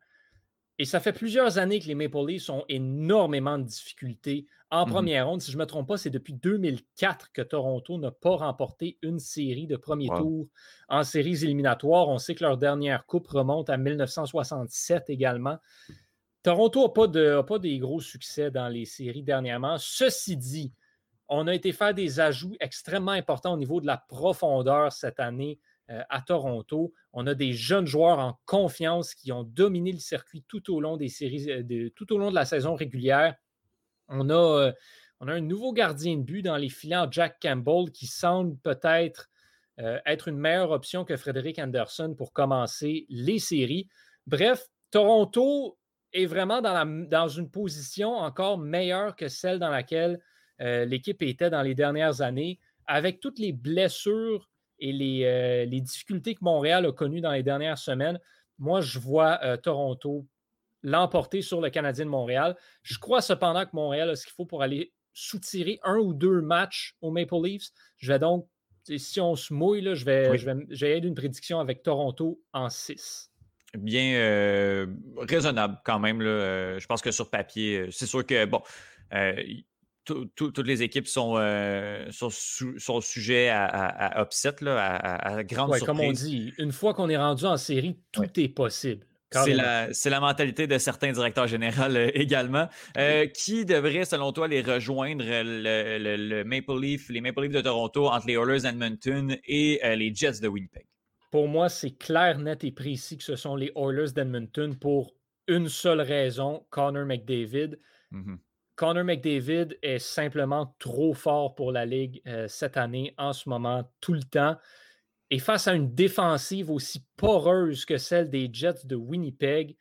Et ça fait plusieurs années que les Maple Leafs ont énormément de difficultés. En mmh première ronde, si je ne me trompe pas, c'est depuis 2004 que Toronto n'a pas remporté une série de premier tour en séries éliminatoires. On sait que leur dernière coupe remonte à 1967 également. Toronto n'a pas, de, pas des gros succès dans les séries dernièrement. Ceci dit, on a été faire des ajouts extrêmement importants au niveau de la profondeur cette année euh, à Toronto. On a des jeunes joueurs en confiance qui ont dominé le circuit tout au long euh, de la saison régulière. On a, euh, on a un nouveau gardien de but dans les filets Jack Campbell qui semble peut-être être une meilleure option que Frédéric Anderson pour commencer les séries. Bref, Toronto est vraiment dans, une position encore meilleure que celle dans laquelle l'équipe était dans les dernières années. Avec toutes les blessures et les, euh, difficultés que Montréal a connues dans les dernières semaines, moi, je vois euh, Toronto l'emporter sur le Canadien de Montréal. Je crois cependant que Montréal a ce qu'il faut pour aller soutirer un ou deux matchs aux Maple Leafs. Je vais donc, si on se mouille, je vais, je vais, une prédiction avec Toronto en 6 bien euh, raisonnable quand même. Là. Euh, je pense que sur papier, euh, c'est sûr que bon, toutes les équipes sont, sont, sujets à, upset, là, à, grande surprise. Comme on dit, une fois qu'on est rendu en série, tout est possible. C'est la, la, mentalité de certains directeurs généraux également. qui devrait, selon toi, les rejoindre le, Maple Leaf, les Maple Leafs de Toronto entre les Oilers d'Edmonton et les Jets de Winnipeg? Pour moi, c'est clair, net et précis que ce sont les Oilers d'Edmonton pour une seule raison, Connor McDavid. Mm-hmm. Connor McDavid est simplement trop fort pour la Ligue euh, cette année, en ce moment, tout le temps. Et face à une défensive aussi poreuse que celle des Jets de Winnipeg,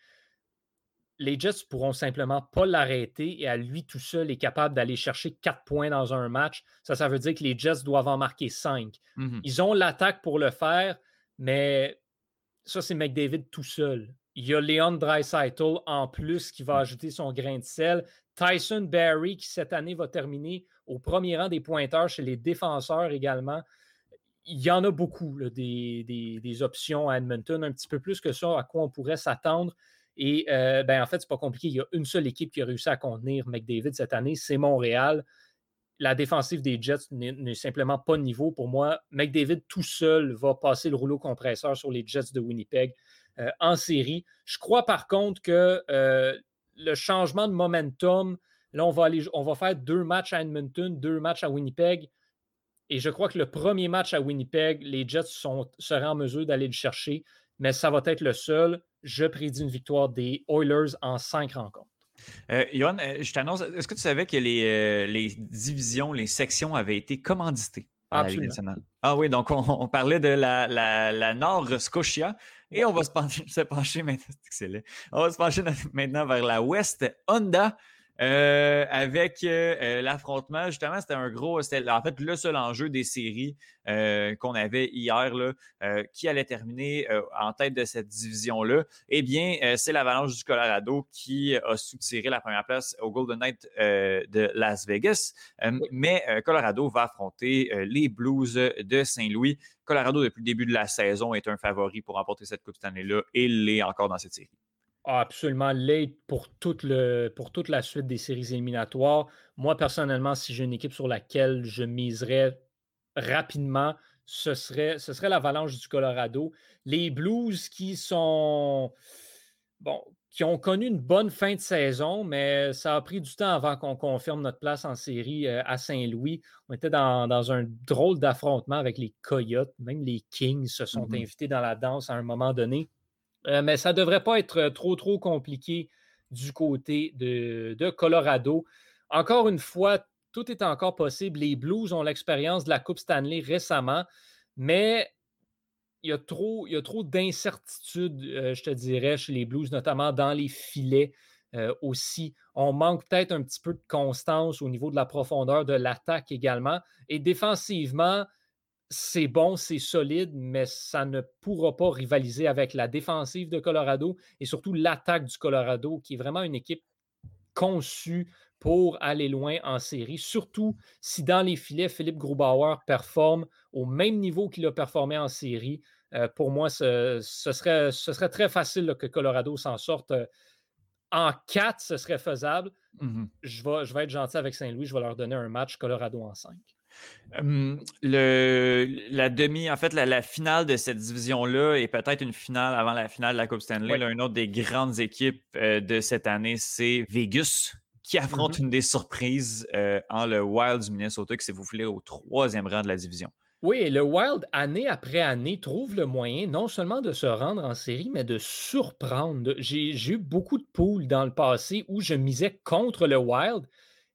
les Jets pourront simplement pas l'arrêter et à lui tout seul est capable d'aller chercher quatre points dans un match. Ça, ça veut dire que les Jets doivent en marquer cinq. Mm-hmm. Ils ont l'attaque pour le faire. Mais ça, c'est McDavid tout seul. Il y a Leon Dreisaitl en plus qui va ajouter son grain de sel. Tyson Barry qui cette année va terminer au premier rang des pointeurs chez les défenseurs également. Il y en a beaucoup des, options à Edmonton, un petit peu plus que ça à quoi on pourrait s'attendre. Et euh, ben, en fait, c'est pas compliqué. Il y a une seule équipe qui a réussi à contenir McDavid cette année, c'est Montréal la défensive des Jets n'est simplement pas de niveau. Pour moi, McDavid tout seul va passer le rouleau compresseur sur les Jets de Winnipeg euh, en série. Je crois par contre que euh, le changement de momentum, là, on va, aller, on va faire deux matchs à Edmonton, deux matchs à Winnipeg. Et je crois que le premier match à Winnipeg, les Jets sont, seraient en mesure d'aller le chercher, mais ça va être le seul. Je prédis une victoire des Oilers en cinq rencontres. Euh, euh, je t'annonce, est-ce que tu savais que les, les, divisions, les sections avaient été commanditées par la Ligue nationale? Ah oui, donc on, parlait de la, la, la Nord Scotia et on va se pencher, se pencher maintenant, On va se pencher maintenant vers la West Honda. Euh, avec euh, euh, l'affrontement, justement, c'était un gros, c'était en fait le seul enjeu des séries qu'on avait hier, là, qui allait terminer en tête de cette division-là. Eh bien, c'est l'Avalanche du Colorado qui a soutiré la première place au Golden Knight de Las Vegas. Mais Colorado va affronter les Blues de Saint-Louis. Colorado, depuis le début de la saison, est un favori pour remporter cette Coupe cette année-là et l'est encore dans cette série absolument late pour, le, pour toute la suite des séries éliminatoires. Moi, personnellement, si j'ai une équipe sur laquelle je miserais rapidement, ce serait, ce serait l'Avalanche du Colorado. Les Blues qui sont. Bon, qui ont connu une bonne fin de saison, mais ça a pris du temps avant qu'on confirme notre place en série euh, à Saint-Louis. On était dans, un drôle d'affrontement avec les Coyotes. Même les Kings se sont mm-hmm. invités dans la danse à un moment donné. Euh, mais ça ne devrait pas être euh, trop, trop compliqué du côté de, Colorado. Encore une fois, tout est encore possible. Les Blues ont l'expérience de la Coupe Stanley récemment, mais il y a trop, d'incertitudes, euh, je te dirais, chez les Blues, notamment dans les filets aussi. On manque peut-être un petit peu de constance au niveau de la profondeur de l'attaque également. Et défensivement, c'est bon, c'est solide, mais ça ne pourra pas rivaliser avec la défensive de Colorado et surtout l'attaque du Colorado, qui est vraiment une équipe conçue pour aller loin en série, surtout si dans les filets, Philippe Grubauer performe au même niveau qu'il a performé en série. Euh, pour moi, ce, serait, ce, serait, très facile que Colorado s'en sorte. Euh, en quatre, ce serait faisable. Mm-hmm. je, vais, je vais être gentil avec Saint-Louis, je vais leur donner un match Colorado en cinq. Le, la demi, en fait, la, finale de cette division-là est peut-être une finale avant la finale de la Coupe Stanley. une autre des grandes équipes euh, de cette année, c'est Vegas, qui affronte mm-hmm. une des surprises euh, en le Wild du Minnesota, qui s'est voulu au troisième rang de la division. Oui, le Wild, année après année, trouve le moyen non seulement de se rendre en série, mais de surprendre. J'ai eu beaucoup de poules dans le passé où je misais contre le Wild.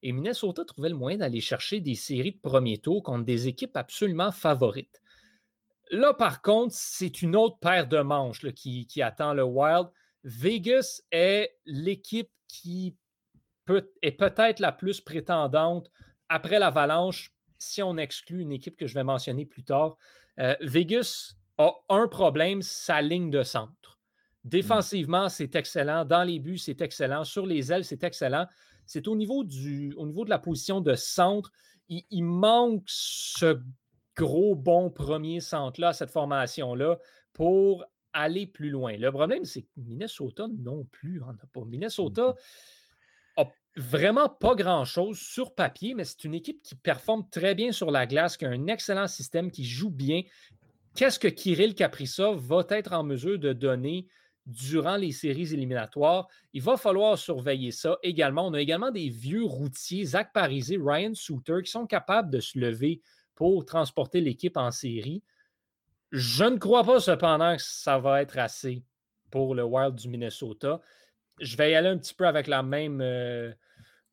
Et Minnesota trouvait le moyen d'aller chercher des séries de premier tour contre des équipes absolument favorites. Là, par contre, c'est une autre paire de manches qui, attend le Wild. Vegas est l'équipe qui peut, est peut-être la plus prétendante après l'Avalanche, si on exclut une équipe que je vais mentionner plus tard. Euh, Vegas a un problème, sa ligne de centre. Défensivement, c'est excellent. Dans les buts, c'est excellent. Sur les ailes, c'est excellent c'est au niveau, du, au niveau de la position de centre, il, manque ce gros bon premier centre-là, cette formation-là, pour aller plus loin. Le problème, c'est que Minnesota non plus en a pas. Minnesota a vraiment pas grand-chose sur papier, mais c'est une équipe qui performe très bien sur la glace, qui a un excellent système, qui joue bien. Qu'est-ce que Kirill Kaprizov va être en mesure de donner durant les séries éliminatoires. Il va falloir surveiller ça également. On a également des vieux routiers, Zach Parisé, Ryan Souter, qui sont capables de se lever pour transporter l'équipe en série. Je ne crois pas cependant que ça va être assez pour le Wild du Minnesota. Je vais y aller un petit peu avec la même, euh,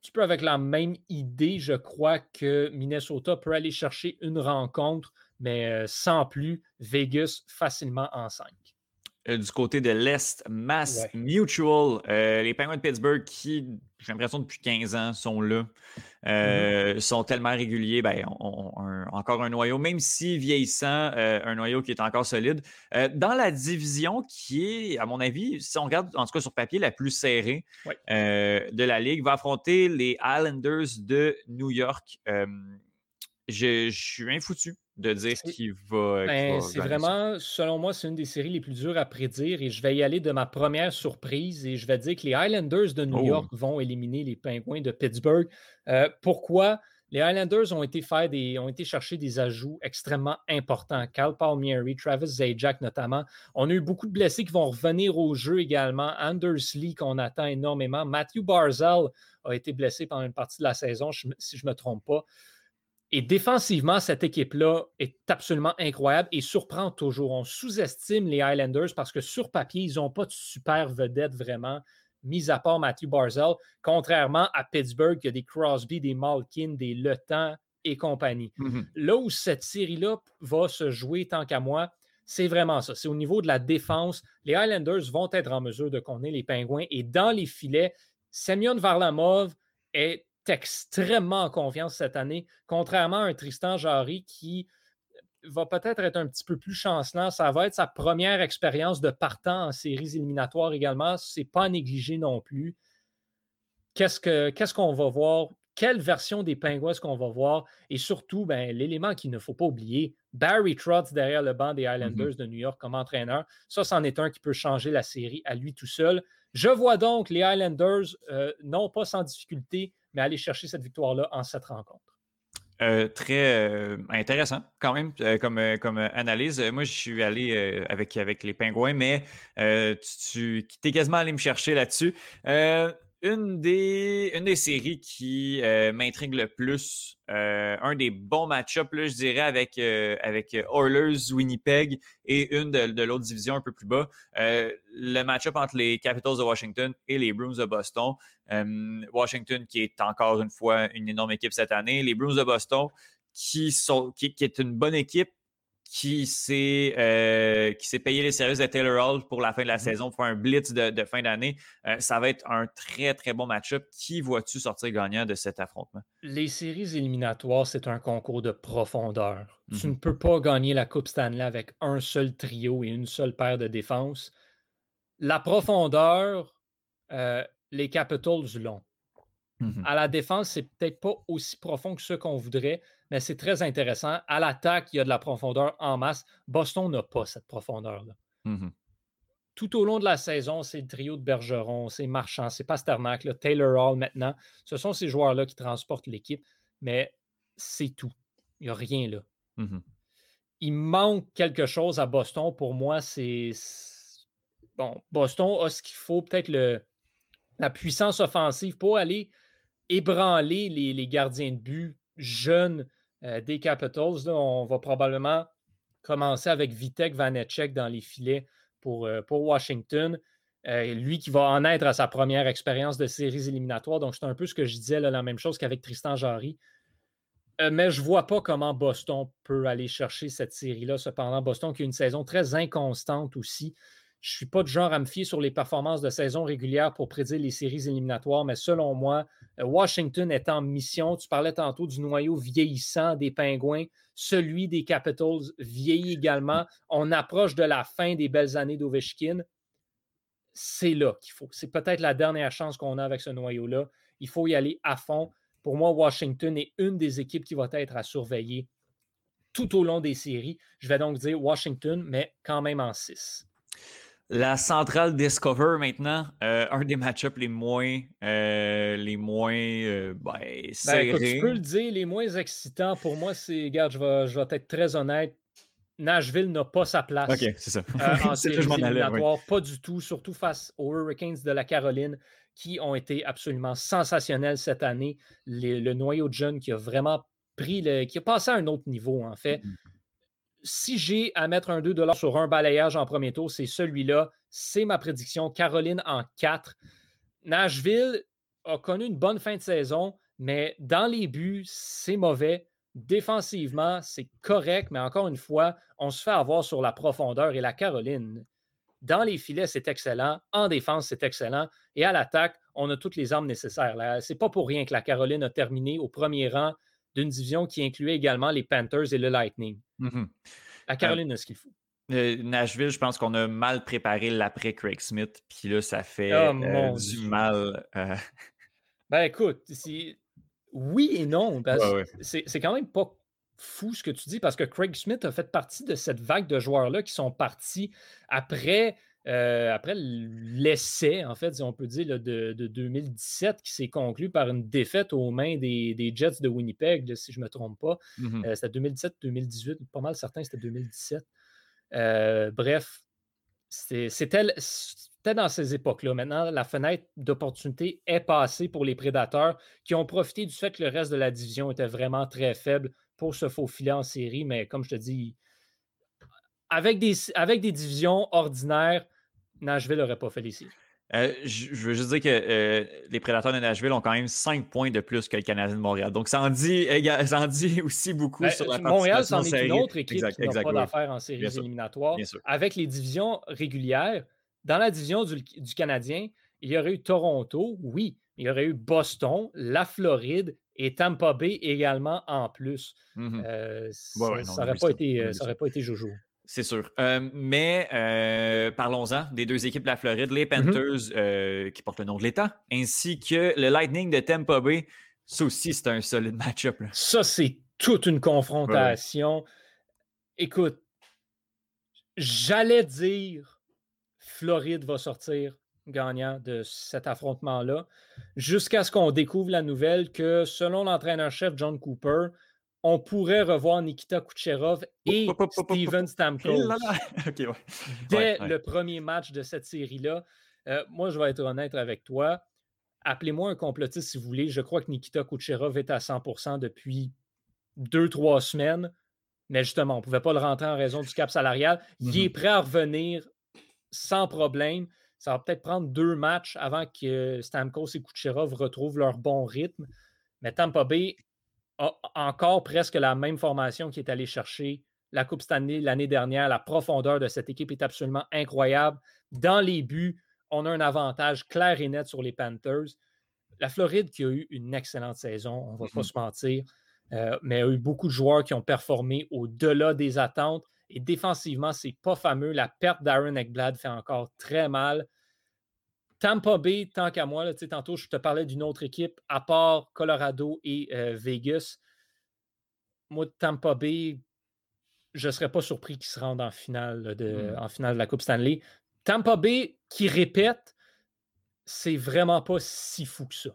petit peu avec la même idée. Je crois que Minnesota peut aller chercher une rencontre, mais euh, sans plus, Vegas facilement en 5. Euh, du côté de l'Est, Mass Mutual, euh, les Penguins de Pittsburgh qui, j'ai l'impression, depuis 15 ans sont là, euh, mm-hmm. sont tellement réguliers, ben, ont, encore un noyau, même si vieillissant, un noyau qui est encore solide. dans la division qui est, à mon avis, si on regarde en tout cas sur papier, la plus serrée de la Ligue, va affronter les Islanders de New York. je, je suis infoutu de dire qu'il va. Ben, c'est vraiment, selon moi, c'est une des séries les plus dures à prédire et je vais y aller de ma première surprise et je vais dire que les Highlanders de New oh. York vont éliminer les Pingouins de Pittsburgh. Euh, pourquoi? Les Highlanders ont été, faire des, ont été chercher des ajouts extrêmement importants. Cal Palmieri, Travis Zajac notamment. On a eu beaucoup de blessés qui vont revenir au jeu également. Anders Lee qu'on attend énormément. Matthew Barzell a été blessé pendant une partie de la saison, si je ne me trompe pas. Et défensivement, cette équipe-là est absolument incroyable et surprend toujours. On sous-estime les Highlanders parce que sur papier, ils n'ont pas de super vedette vraiment, mis à part Matthew Barzell, contrairement à Pittsburgh, qui a des Crosby, des Malkin, des Le et compagnie. Mm-hmm. Là où cette série-là va se jouer, tant qu'à moi, c'est vraiment ça. C'est au niveau de la défense. Les Highlanders vont être en mesure de connaître les Pingouins et dans les filets, Semyon Varlamov est extrêmement en confiance cette année, contrairement à un Tristan Jarry qui va peut-être être un petit peu plus chancelant. Ça va être sa première expérience de partant en séries éliminatoires également. Ce n'est pas à négliger non plus. Qu'est-ce qu'on va voir? Quelle version des Penguins est-ce qu'on va voir? Et surtout, ben, l'élément qu'il ne faut pas oublier, Barry Trotz derrière le banc des Islanders mm-hmm. de New York comme entraîneur. Ça, c'en est un qui peut changer la série à lui tout seul. Je vois donc les Islanders, euh, non pas sans difficulté, mais aller chercher cette victoire-là en cette rencontre. Euh, très euh, intéressant quand même comme, comme analyse. Moi, je suis allé avec, avec les pingouins, mais tu, tu es quasiment allé me chercher là-dessus une des, séries qui euh, m'intrigue le plus, euh, un des bons match-ups, je dirais, avec, euh, avec Oilers, Winnipeg et une de, l'autre division un peu plus bas, le match-up entre les Capitals de Washington et les Bruins de Boston. Washington qui est encore une fois une énorme équipe cette année, les Bruins de Boston qui, sont, qui est une bonne équipe, qui s'est euh, qui s'est payé les services de Taylor Hall pour la fin de la mm-hmm. saison pour un blitz de, fin d'année. Euh, ça va être un très très bon match-up. Qui vois-tu sortir gagnant de cet affrontement? Les séries éliminatoires, c'est un concours de profondeur. Tu mm-hmm. ne peux pas gagner la Coupe Stanley avec un seul trio et une seule paire de défense. La profondeur, euh, les Capitals l'ont. Mm-hmm. À la défense, c'est peut-être pas aussi profond que ce qu'on voudrait, mais c'est très intéressant. À l'attaque, il y a de la profondeur en masse. Boston n'a pas cette profondeur-là. Mm-hmm. Tout au long de la saison, c'est le trio de Bergeron, c'est Marchand, c'est Pasternak, Taylor Hall maintenant. Ce sont ces joueurs-là qui transportent l'équipe, mais c'est tout. Il n'y a rien là. Mmh il manque quelque chose à Boston. Pour moi, c'est. Bon, Boston a ce qu'il faut, peut-être la puissance offensive pour aller ébranler les, gardiens de but jeunes euh, des Capitals. on va probablement commencer avec Vitek Vanecek dans les filets pour, euh, Washington. Euh, lui qui va en être à sa première expérience de séries éliminatoires. Donc, c'est un peu ce que je disais, la même chose qu'avec Tristan Jarry. Mais je ne vois pas comment Boston peut aller chercher cette série-là. Cependant, Boston qui a une saison très inconstante aussi. Je ne suis pas du genre à me fier sur les performances de saison régulière pour prédire les séries éliminatoires, mais selon moi, euh, Washington est en mission. Tu parlais tantôt du noyau vieillissant des Pingouins. Celui des Capitals vieillit également. On approche de la fin des belles années d'Ovechkin. C'est là qu'il faut. C'est peut-être la dernière chance qu'on a avec ce noyau-là. Il faut y aller à fond. Pour moi, Washington est une des équipes qui va être à surveiller tout au long des séries. Je vais donc dire Washington, mais quand même en 6. La centrale Discover maintenant, euh, un des match-ups les moins, euh, les moins euh, ben, serrés. Ben, tu peux le dire, les moins excitants pour moi, c'est, regarde, je vais, je vais être très honnête, Nashville n'a pas sa place. OK, c'est ça. en séries éliminatoires, pas du tout, surtout face aux Hurricanes de la Caroline qui ont été absolument sensationnels cette année. le noyau de jeunes qui a vraiment pris le. qui a passé à un autre niveau, en fait. Mm-hmm. Si j'ai à mettre un 2 sur un balayage en premier tour, c'est celui-là. C'est ma prédiction. Caroline en 4. Nashville a connu une bonne fin de saison, mais dans les buts, c'est mauvais. Défensivement, c'est correct, mais encore une fois, on se fait avoir sur la profondeur et la Caroline dans les filets, c'est excellent. En défense, c'est excellent. Et à l'attaque, on a toutes les armes nécessaires. Ce n'est pas pour rien que la Caroline a terminé au premier rang d'une division qui incluait également les Panthers et le Lightning. Mm-hmm. La Caroline a ce qu'il faut. Euh, Nashville, je pense qu'on a mal préparé l'après Craig Smith, puis là, ça fait oh, euh, du mal. Euh. Ben écoute, oui et non. C'est quand même pas fou ce que tu dis parce que Craig Smith a fait partie de cette vague de joueurs-là qui sont partis après, euh, après l'essai, en fait, si on peut dire, de, 2017 qui s'est conclu par une défaite aux mains des, Jets de Winnipeg, si je ne me trompe pas. Mm-hmm. Euh, c'était 2017-2018, pas mal certain, c'était 2017. Euh, bref, c'était dans ces époques-là. Maintenant, la fenêtre d'opportunité est passée pour les prédateurs qui ont profité du fait que le reste de la division était vraiment très faible pour se faufiler en série. Mais comme je te dis, avec des, avec des divisions ordinaires, Nashville n'aurait pas fait les séries. Euh, je, veux juste dire que euh, les prédateurs de Nashville ont quand même 5 points de plus que le Canadien de Montréal. Donc, ça en dit, ça dit aussi beaucoup ben, sur la Montréal, c'en est une autre équipe qui n'a pas d'affaires en séries éliminatoires. Avec les divisions régulières, dans la division du, du, Canadien, il y aurait eu Toronto, oui. Il y aurait eu Boston, la Floride et Tampa Bay également en plus. Mm-hmm. Euh, ça n'aurait pas, été, pas été Jojo. C'est sûr. Euh, mais euh, parlons-en des deux équipes de la Floride, les mm-hmm. Panthers qui portent le nom de l'État, ainsi que le Lightning de Tampa Bay. Ça aussi, c'est un solide match-up. Ça, c'est toute une confrontation. Écoute, j'allais dire Floride va sortir gagnant de cet affrontement-là, jusqu'à ce qu'on découvre la nouvelle que, selon l'entraîneur-chef John Cooper, on pourrait revoir Nikita Kucherov et Steven Stamkos dès le premier match de cette série-là. Euh, moi, je vais être honnête avec toi. Appelez-moi un complotiste si vous voulez. Je crois que Nikita Kucherov est à 100% depuis deux, trois semaines. Mais justement, on ne pouvait pas le rentrer en raison du cap salarial. Il est mhm. prêt à revenir sans problème. Ça va peut-être prendre deux matchs avant que Stamkos et Kucherov retrouvent leur bon rythme. Mais Tampa Bay a encore presque la même formation qui est allée chercher la Coupe Stanley l'année dernière. La profondeur de cette équipe est absolument incroyable. Dans les buts, on a un avantage clair et net sur les Panthers. La Floride qui a eu une excellente saison, on ne va pas mm-hmm. se mentir, euh, mais a eu beaucoup de joueurs qui ont performé au-delà des attentes. Et défensivement, c'est pas fameux. La perte d'Aaron Ekblad fait encore très mal. Tampa Bay, tant qu'à moi, là, tantôt je te parlais d'une autre équipe, à part Colorado et euh, Vegas. Moi, Tampa Bay, je ne serais pas surpris qu'ils se rendent en finale, de, hmm. en finale de la Coupe Stanley. Tampa Bay qui répète, c'est vraiment pas si fou que ça.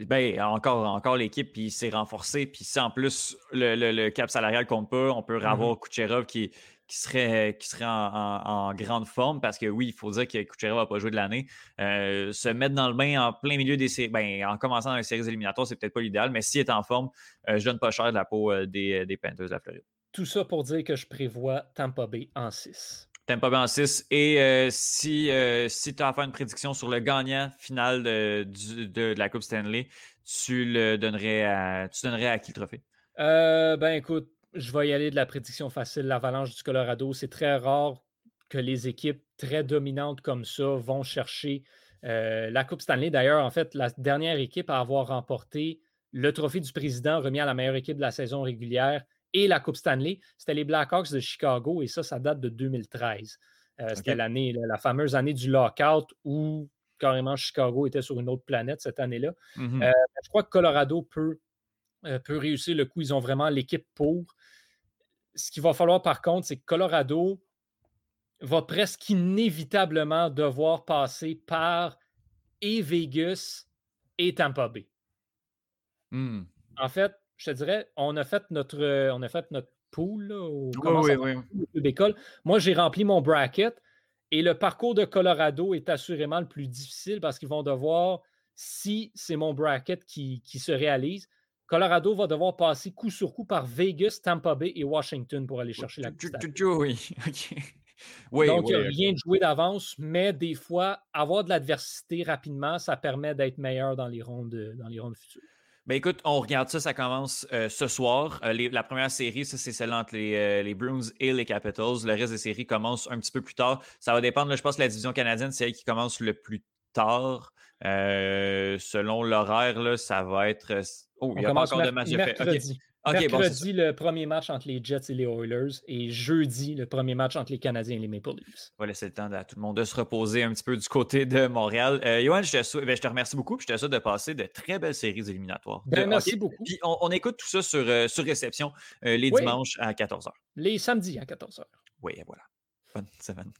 Ben, encore, encore l'équipe, puis s'est renforcé. Puis si en plus le, cap salarial compte pas, on peut mm-hmm. avoir Kucherov qui, qui serait, qui serait en, grande forme parce que oui, il faut dire que Kucherov va pas jouer de l'année. Euh, se mettre dans le bain en plein milieu des séries, ben, en commençant dans les séries éliminatoires, c'est peut-être pas l'idéal, mais s'il est en forme, euh, je donne pas cher de la peau euh, des, des Panthers de la Floride. Tout ça pour dire que je prévois Tampa Bay en 6. Tampa Bay en 6. Et si, si tu as à faire une prédiction sur le gagnant final de, de, la Coupe Stanley, tu le donnerais à, tu donnerais à qui le trophée? ben écoute, je vais y aller de la prédiction facile. L'Avalanche du Colorado, c'est très rare que les équipes très dominantes comme ça vont chercher euh, la Coupe Stanley. D'ailleurs, en fait, la dernière équipe à avoir remporté le trophée du président remis à la meilleure équipe de la saison régulière et la Coupe Stanley, c'était les Blackhawks de Chicago et ça, ça date de 2013. Euh, c'était l'année, la fameuse année du lockout où carrément Chicago était sur une autre planète cette année-là. Mm-hmm. Euh, je crois que Colorado peut, peut réussir le coup. Ils ont vraiment l'équipe pour ce qu'il va falloir par contre, c'est que Colorado va presque inévitablement devoir passer par et Vegas et Tampa Bay. Hmm. En fait, je te dirais, on a fait notre, on a fait notre pool au oui, oui, Moi, j'ai rempli mon bracket et le parcours de Colorado est assurément le plus difficile parce qu'ils vont devoir, si c'est mon bracket qui, qui se réalise, Colorado va devoir passer coup sur coup par Vegas, Tampa Bay et Washington pour aller chercher la coupe. Oui, OK. Donc, rien de joué d'avance, mais des fois, avoir de l'adversité rapidement, ça permet d'être meilleur dans les rondes, dans les rondes futures. Ben écoute, on regarde ça, ça commence euh, ce soir. Euh, la première série, ça, c'est celle entre les, euh, les, Bruins et les Capitals. Le reste des séries commence un petit peu plus tard. Ça va dépendre, je pense que la division canadienne, c'est elle qui commence le plus tard. selon l'horaire, ça va être Oh, il n'y a pas encore de match de fait. Mercredi, le premier match entre les Jets et les Oilers et jeudi, le premier match entre les Canadiens et les Maple Leafs. On va laisser le temps à tout le monde de se reposer un petit peu du côté de Montréal. Euh, Johan, je te, ben, je te, remercie beaucoup. je te souhaite de passer de très belles séries éliminatoires. Ben, merci beaucoup. Puis on, écoute tout ça sur, euh, sur réception euh, les dimanches à 14h. Les samedis à 14h. Oui, voilà. Bonne semaine.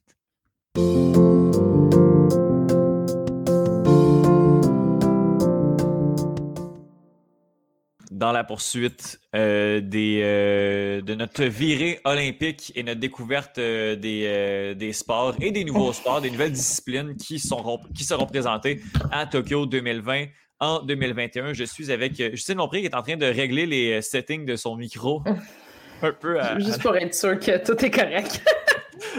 Dans la poursuite euh, des, euh, de notre virée olympique et notre découverte euh, des, des, sports et des nouveaux sports, des nouvelles disciplines qui, seront, qui seront présentées à Tokyo 2020 en 2021. Je suis avec Justine Lompré qui est en train de régler les settings de son micro. Un peu Juste pour être sûr que tout est correct.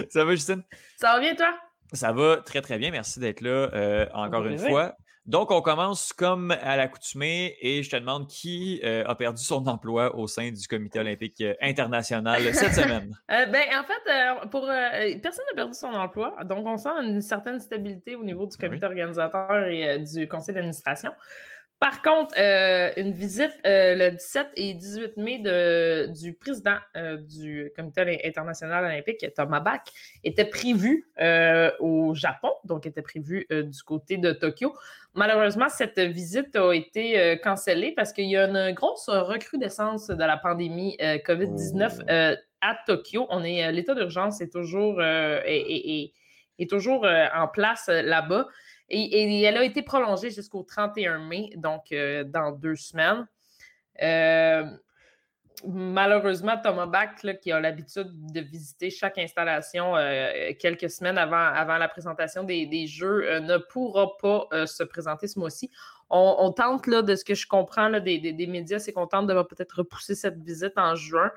Ça va, Justine? Ça va bien, toi? Ça va très, très bien. Merci d'être là encore une fois. Donc, on commence comme à l'accoutumée et je te demande qui euh, a perdu son emploi au sein du Comité olympique euh, international cette semaine? Euh, ben, en fait, pour, personne n'a perdu son emploi. Donc, on sent une certaine stabilité au niveau du comité organisateur et du conseil d'administration. Par contre, euh, une visite euh, le 17 et 18 mai de, du président euh, du Comité international olympique, Thomas Bach, était prévue au Japon, donc était prévue du côté de Tokyo. Malheureusement, cette visite a été cancellée parce qu'il y a une grosse recrudescence de la pandémie COVID-19 à Tokyo. On est l'état d'urgence est toujours est, est, toujours en place là-bas. Et, elle a été prolongée jusqu'au 31 mai, donc euh, dans deux semaines. Euh, malheureusement, Thomas Bach, qui a l'habitude de visiter chaque installation euh, quelques semaines avant, avant la présentation des, jeux, ne pourra pas se présenter ce mois-ci. On, tente, là, de ce que je comprends des, des, médias, c'est qu'on tente de peut-être repousser cette visite en juin.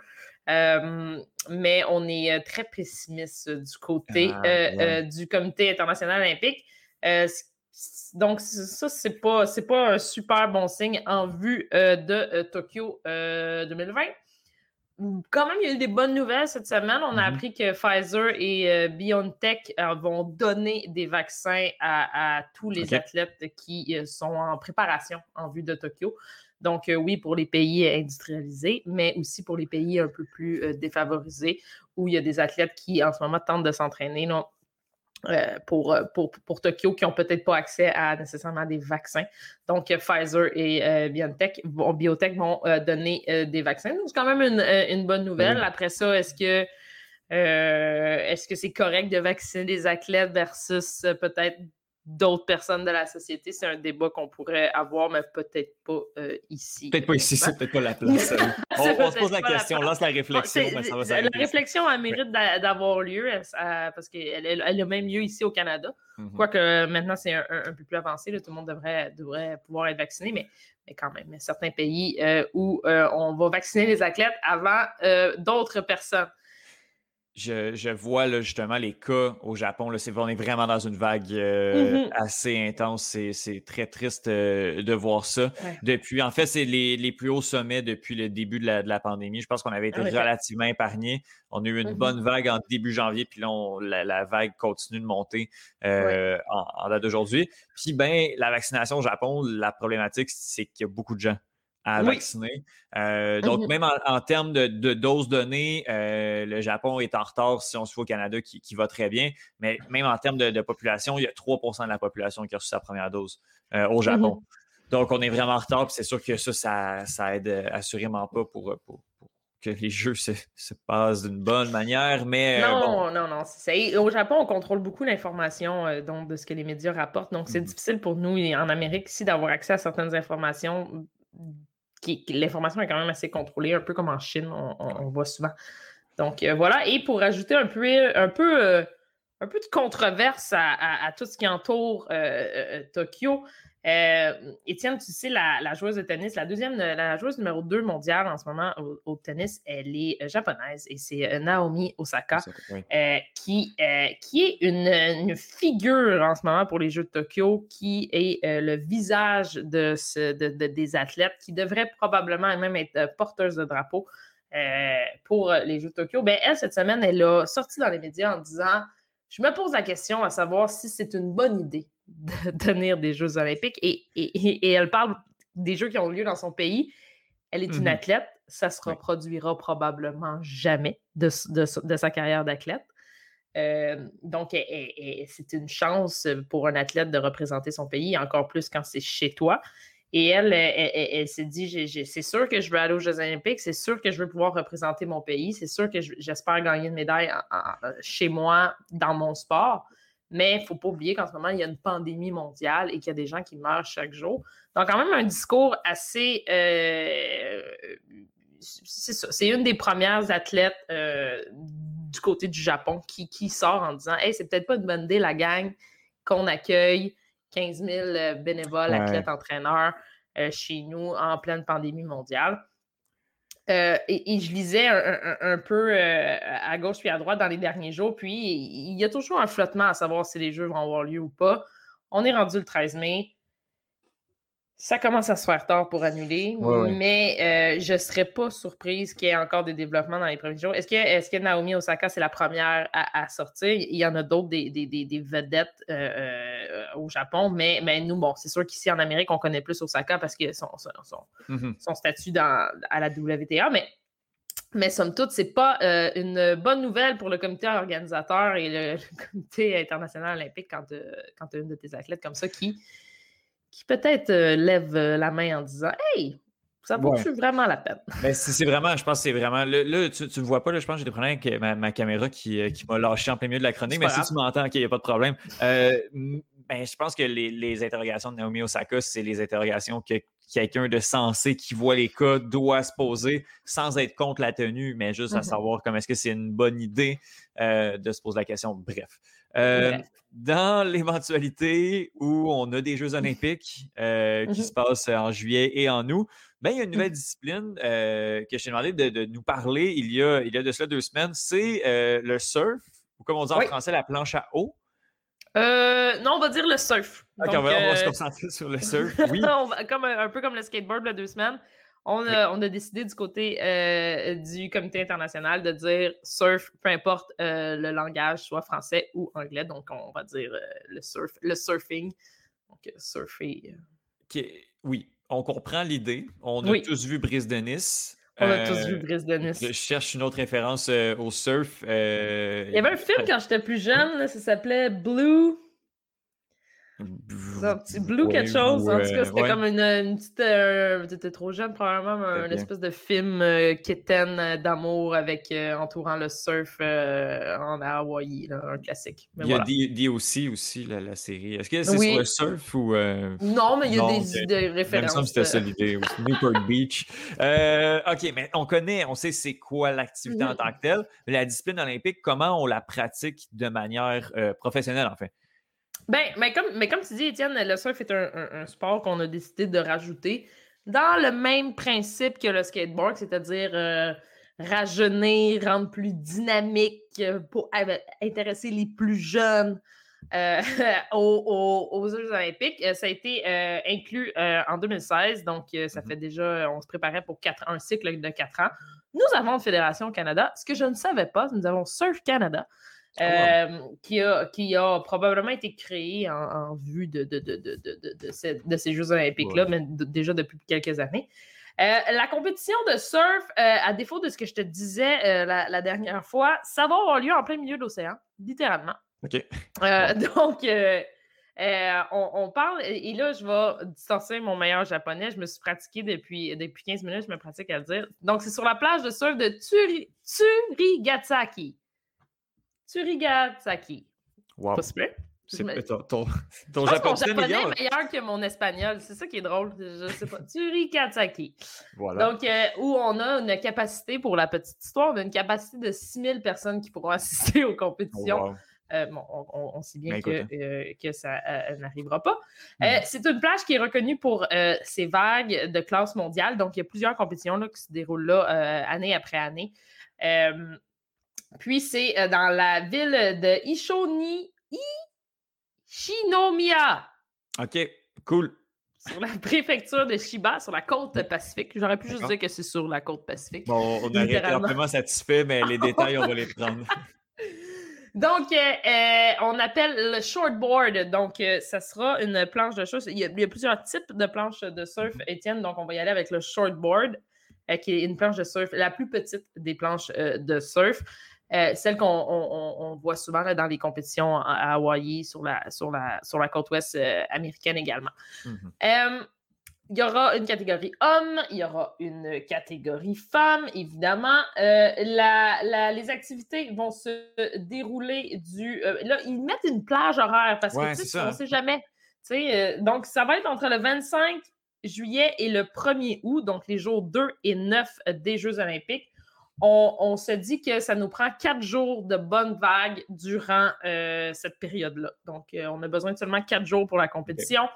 mais on est très pessimiste du côté ah, du Comité international olympique. Euh, donc, ça, c'est pas, pas un super bon signe en vue euh, de euh, Tokyo 2020. Quand même, il y a eu des bonnes nouvelles cette semaine. On a mm-hmm. appris que Pfizer et BioNTech vont donner des vaccins à, tous les athlètes qui sont en préparation en vue de Tokyo. Donc, oui, pour les pays industrialisés, mais aussi pour les pays un peu plus défavorisés où il y a des athlètes qui, en ce moment, tentent de s'entraîner. Euh, pour, euh, pour, pour, Tokyo qui n'ont peut-être pas accès à nécessairement des vaccins. Donc, Pfizer et euh, BioNTech, vont, Biotech vont donner des vaccins. C'est quand même une, une bonne nouvelle. Après ça, est-ce que est-ce que c'est correct de vacciner des athlètes versus peut-être d'autres personnes de la société. C'est un débat qu'on pourrait avoir, mais peut-être pas euh, ici. Peut-être pas ici, c'est peut-être pas la place. on, se pose la question, on lance la réflexion. la réflexion a mérite d'avoir lieu parce qu'elle elle, a même lieu ici au Canada. Mm-hmm. Quoique maintenant, c'est un, peu plus avancé. tout le monde devrait, devrait pouvoir être vacciné, mais, mais quand même, il y a certains pays euh, où euh, on va vacciner les athlètes avant d'autres personnes je, vois là, justement les cas au Japon. Là, on est vraiment dans une vague euh, mm-hmm. assez intense. C'est très triste euh, de voir ça. Depuis, en fait, c'est les, plus hauts sommets depuis le début de la, pandémie. Je pense qu'on avait été ah relativement épargnés. On a eu une mm-hmm. bonne vague en début janvier, puis là, la, vague continue de monter euh, en, en, date d'aujourd'hui. Puis, ben, la vaccination au Japon, la problématique, c'est qu'il y a beaucoup de gens à vacciner. Euh, donc, mmh même en, termes de, doses données, euh, le Japon est en retard si on se voit au Canada qui, va très bien. Mais même en termes de, population, il y a 3% de la population qui a reçu sa première dose euh, au mmh Japon. Donc, on est vraiment en retard. c'est sûr que ça, ça, aide assurément pas pour, que les jeux se, passent d'une bonne manière. Mais, non, non, non, Au Japon, on contrôle beaucoup l'information de ce que les médias rapportent. Donc, c'est mmh difficile pour nous en Amérique ici d'avoir accès à certaines informations l'information est quand même assez contrôlée, un peu comme en Chine, on, voit souvent. Donc euh, voilà, et pour ajouter un peu, un peu, euh, un peu de controverse à, tout ce qui entoure euh, Tokyo, euh, Étienne, tu sais, la, joueuse de tennis, la deuxième, la joueuse numéro 2 mondiale en ce moment au, tennis, elle est euh, japonaise et c'est euh, Naomi Osaka, qui, qui est une, figure en ce moment pour les Jeux de Tokyo, qui est le visage de, ce, des athlètes, qui devrait probablement même être porteuse de drapeau pour les Jeux de Tokyo. Ben, elle, cette semaine, elle a sorti dans les médias en disant Je me pose la question à savoir si c'est une bonne idée de tenir des Jeux olympiques et, elle parle des Jeux qui ont lieu dans son pays. Elle est une mmh athlète, ça se reproduira probablement jamais de, sa carrière d'athlète. Euh, donc, c'est une chance pour un athlète de représenter son pays, encore plus quand c'est chez toi. Et elle, elle, s'est dit, c'est sûr que je veux aller aux Jeux olympiques, c'est sûr que je veux pouvoir représenter mon pays, c'est sûr que j'espère gagner une médaille chez moi dans mon sport. Mais il ne faut pas oublier qu'en ce moment, il y a une pandémie mondiale et qu'il y a des gens qui meurent chaque jour. Donc, quand même, un discours assez. Euh, c'est ça. C'est une des premières athlètes euh, du côté du Japon qui, sort en disant Hey, c'est peut-être pas une bonne idée, la gang, qu'on accueille 15 000 euh, bénévoles, athlètes, entraîneurs chez nous en pleine pandémie mondiale. Euh, et, je lisais un, peu euh, à gauche puis à droite dans les derniers jours, puis il y a toujours un flottement à savoir si les jeux vont avoir lieu ou pas. On est rendu le 13 mai ça commence à se faire tard pour annuler, mais euh, je ne serais pas surprise qu'il y ait encore des développements dans les premiers jours. Est-ce que, est que Naomi Osaka, c'est la première à, sortir? Il y en a d'autres, des, vedettes euh, euh, au Japon, mais, mais nous, bon, c'est sûr qu'ici en Amérique, on connaît plus Osaka parce que son, son, mm-hmm. son, statut dans, à la WTA, mais, mais somme toute, ce n'est pas une bonne nouvelle pour le comité organisateur et le, comité international olympique quand, quand tu as une de tes athlètes comme ça qui qui peut-être euh, lève euh, la main en disant Hey, ça vaut vraiment la peine? Ben, c'est vraiment, je pense que c'est vraiment. Là, tu ne me vois pas, là, je pense que j'ai des problèmes avec ma, caméra qui, euh, qui m'a lâché en plein milieu de la chronique, mais si tu m'entends, il n'y a pas de problème. ben, je pense que les, interrogations de Naomi Osaka, c'est les interrogations que quelqu'un de sensé qui voit les cas doit se poser sans être contre la tenue, mais juste à mm-hmm. savoir comment est-ce que c'est une bonne idée de se poser la question. Bref. Dans l'éventualité où on a des Jeux olympiques euh, qui mmh se passent en juillet et en août, ben, il y a une nouvelle discipline euh, que je t'ai demandé de, nous parler il y, a, il y a de cela deux semaines. C'est euh, le surf, ou comme on dit en français, la planche à eau. non, on va dire le surf. on, va, se concentrer sur le surf. Oui. comme, un peu comme le skateboard, il deux semaines. On a, décidé du côté euh, du comité international de dire surf, peu importe euh, le langage, soit français ou anglais. Donc, on va dire euh, le, surf, le surfing. Donc, surfer. Oui, on comprend l'idée. On a tous vu Brise de Nice. On a tous vu Brise de Nice. Je cherche une autre référence au surf. Il y avait un film quand j'étais plus jeune, ça s'appelait Blue. Un petit blue quelque chose. en tout cas, c'était comme une, une petite. Euh, T'étais trop jeune, probablement, un espèce de film euh, kitten euh, d'amour avec euh, entourant le surf en Hawaii, là, un classique. il y a D, aussi, aussi la, la série. Est-ce que c'est sur le surf ou. Non, mais il y a des, des, références. Même c'était ça l'idée aussi. Newport Beach. ok, mais on connaît, on sait c'est quoi l'activité en tant que telle. La discipline olympique, comment on la pratique de manière professionnelle, en fait? Ben, mais comme, mais comme tu dis, Étienne, le surf est un, sport qu'on a décidé de rajouter dans le même principe que le skateboard, c'est-à-dire euh, rajeunir, rendre plus dynamique euh, pour intéresser les plus jeunes euh, aux, Jeux olympiques. Ça a été inclus en 2016, donc ça mm-hmm. fait déjà, on se préparait pour un cycle de quatre ans. Nous avons une fédération au Canada. Ce que je ne savais pas, nous avons Surf Canada. Ah, euh, qui, a, qui a probablement été créé en, vue de, de, de, de, ces, Jeux olympiques-là, mais déjà depuis quelques années. Euh, la compétition de surf, euh, à défaut de ce que je te disais la, dernière fois, ça va avoir lieu en plein milieu de l'océan, littéralement. OK. donc, on, parle, et là, je vais distancer mon meilleur japonais. Je me suis pratiqué depuis, depuis 15 minutes, je me pratique à le dire. Donc, c'est sur la plage de surf de Turi, Turigatsaki. Turigatsaki. Wow. Pas super. C'est me... ton, ton, ton japonais, est meilleur que mon espagnol. C'est ça qui est drôle. Je sais pas. Turigatsaki. Voilà. Donc, euh, où on a une capacité, pour la petite histoire, on a une capacité de 6000 personnes qui pourront assister aux compétitions. Oh, euh, bon, on, sait bien ben, que, hein. euh, que, ça n'arrivera pas. Mm. c'est une plage qui est reconnue pour ses vagues de classe mondiale. Donc, il y a plusieurs compétitions là, qui se déroulent là année après année. Puis c'est euh, dans la ville de Ishoni, Ishinomiya. OK, cool. Sur la préfecture de Shiba, sur la côte pacifique. J'aurais pu juste dire que c'est sur la côte pacifique. Bon, on a été amplement satisfait, mais les détails, on va les prendre. Donc, euh, euh, on appelle le shortboard. Donc, ça sera une planche de surf. Il y, a, plusieurs types de planches de surf, mhm. Étienne. Donc, on va y aller avec le shortboard, qui est une planche de surf, la plus petite des planches de surf. Euh, celle qu'on voit souvent dans les compétitions à Hawaï, sur la, sur la, sur la côte ouest euh, américaine également. Mm-hmm. Euh, il y aura une catégorie homme, il y aura une catégorie femme, évidemment. les activités vont se dérouler du. là, ils mettent une plage horaire parce que tu sais, on ne sait jamais. donc, ça va être entre le 25 juillet et le 1er août, donc les jours 2 et 9 des Jeux olympiques on, se dit que ça nous prend quatre jours de bonnes vagues durant euh, cette période-là. Donc, euh, on a besoin de seulement quatre jours pour la compétition.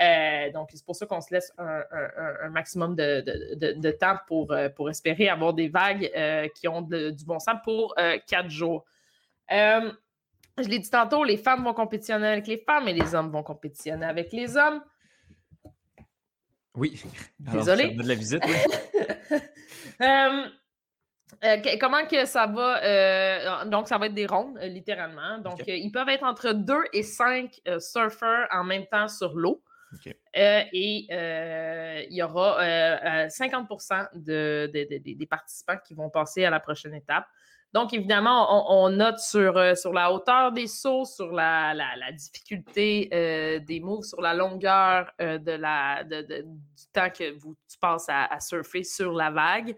Euh, donc, c'est pour ça qu'on se laisse un, maximum de, temps pour, pour espérer avoir des vagues qui ont du bon sens pour quatre jours. je l'ai dit tantôt, les femmes vont compétitionner avec les femmes et les hommes vont compétitionner avec les hommes. Oui. Désolé. de la visite, Euh, comment que ça va? Euh, donc, ça va être des rondes, euh, littéralement. Donc, ils peuvent être entre 2 et 5 surfeurs en même temps sur l'eau. et il y aura 50% des participants qui vont passer à la prochaine étape. Donc, évidemment, on, note sur, sur la hauteur des sauts, sur la, difficulté des moves, sur la longueur de la, du temps que vous, tu passes à surfer sur la vague.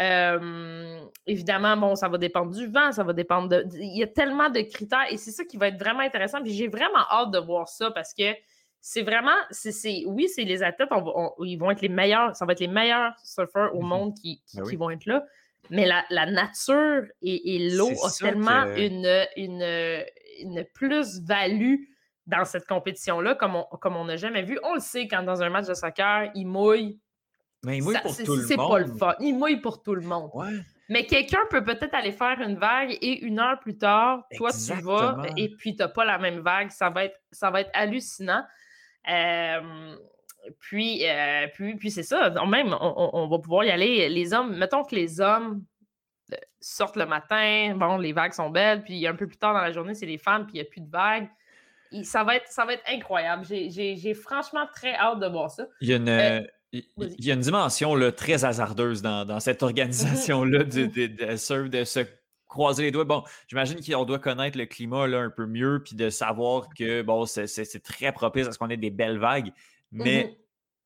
Euh, évidemment, bon, ça va dépendre du vent, ça va dépendre de. Il y a tellement de critères et c'est ça qui va être vraiment intéressant. Puis j'ai vraiment hâte de voir ça parce que c'est vraiment. c'est oui, c'est les athlètes, ils vont être les meilleurs, ça va être les meilleurs surfeurs au mhm. monde qui, ben qui, vont être là. Mais la, nature et, l'eau ont tellement une, une, une plus-value dans cette compétition-là, comme on n'a jamais vu. On le sait quand dans un match de soccer, il mouille, mais il mouille pour tout le monde. C'est pas le fun. Il mouille pour tout le monde. Mais quelqu'un peut peut-être aller faire une vague et une heure plus tard, toi, tu vas et puis tu n'as pas la même vague. Ça va être, ça va être hallucinant. Euh, puis, euh, puis, puis c'est ça. Même, on, va pouvoir y aller. Les hommes, mettons que les hommes euh, sortent le matin, bon, les vagues sont belles, puis un peu plus tard dans la journée, c'est les femmes, puis il n'y a plus de vagues. ça, va être, ça va être incroyable. J'ai franchement très hâte de voir ça. Il y a une. Il y a une dimension là, très hasardeuse dans, cette organisation-là de, de, de, ce croiser les doigts. Bon, j'imagine qu'on doit connaître le climat là, un peu mieux, puis de savoir que bon, c'est très propice à ce qu'on ait des belles vagues. Mais mm-hmm.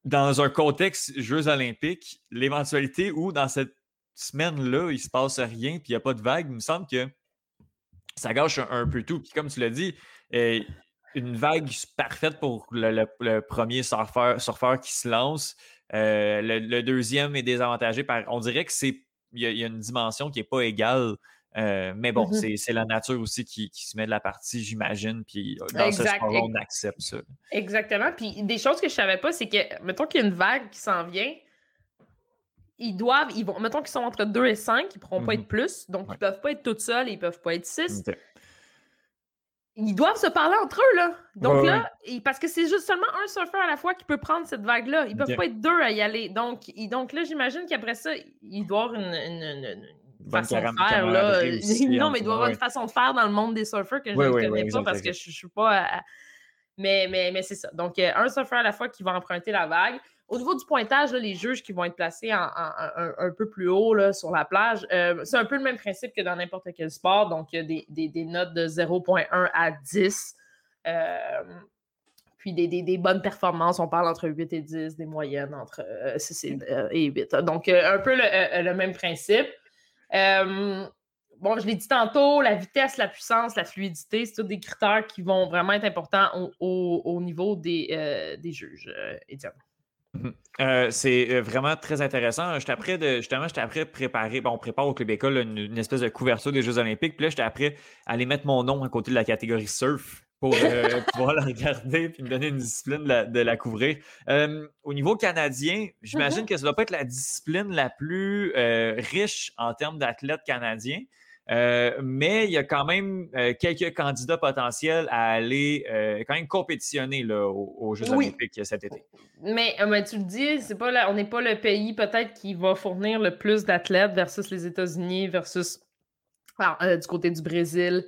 dans un contexte Jeux olympiques, l'éventualité où dans cette semaine-là, il ne se passe rien, puis il n'y a pas de vague, il me semble que ça gâche un, peu tout. Puis comme tu l'as dit, euh, une vague parfaite pour le, premier surfeur, surfeur, qui se lance. Euh, le, deuxième est désavantagé par. On dirait que c'est. Il y, a une dimension qui n'est pas égale. Euh, mais bon, mm-hmm. c'est la nature aussi qui, se met de la partie, j'imagine. Puis dans ce sport on accepte ça. Exactement. Puis des choses que je ne savais pas, c'est que, mettons qu'il y a une vague qui s'en vient, ils doivent, ils vont, mettons qu'ils sont entre 2 et 5, ils ne pourront pas mm-hmm. être plus, donc ils ne peuvent pas être tout seuls, ils ne peuvent pas être 6. Ils doivent se parler entre eux, là. Donc là, parce que c'est juste seulement un surfeur à la fois qui peut prendre cette vague-là. Ils ne peuvent pas être deux à y aller. Donc, donc là, j'imagine qu'après ça, il doit avoir une, façon de faire. Là. non, mais il doit avoir une façon de faire dans le monde des surfeurs que je ne connais pas parce que je ne suis pas. Mais, mais, mais c'est ça. Donc, un surfeur à la fois qui va emprunter la vague. Au niveau du pointage, les juges qui vont être placés un, peu plus haut sur la plage, euh, c'est un peu le même principe que dans n'importe quel sport. Donc, il y a des, notes de 0.1 à 10. Euh, puis des, bonnes performances, on parle entre 8 et 10, des moyennes entre 6 euh, et, 8. Donc, un peu le, même principe. bon, je l'ai dit tantôt, la vitesse, la puissance, la fluidité, c'est tous des critères qui vont vraiment être importants au, niveau des, des juges, Étienne. Mhm. Euh, c'est euh, vraiment très intéressant. J'étais après de, justement, j'étais après préparer. Bon, on prépare au Club École une, espèce de couverture des Jeux Olympiques. Puis là, j'étais après à aller mettre mon nom à côté de la catégorie surf pour euh, pouvoir la regarder puis me donner une discipline de la, couvrir. au niveau canadien, j'imagine mhm. que ça doit pas être la discipline la plus riche en termes d'athlètes canadiens. Euh, mais il y a quand même euh, quelques candidats potentiels à aller euh, quand même compétitionner là, aux, Jeux olympiques cet été. Mais, tu le dis, c'est pas on n'est pas le pays peut-être qui va fournir le plus d'athlètes versus les États-Unis, versus du côté du Brésil.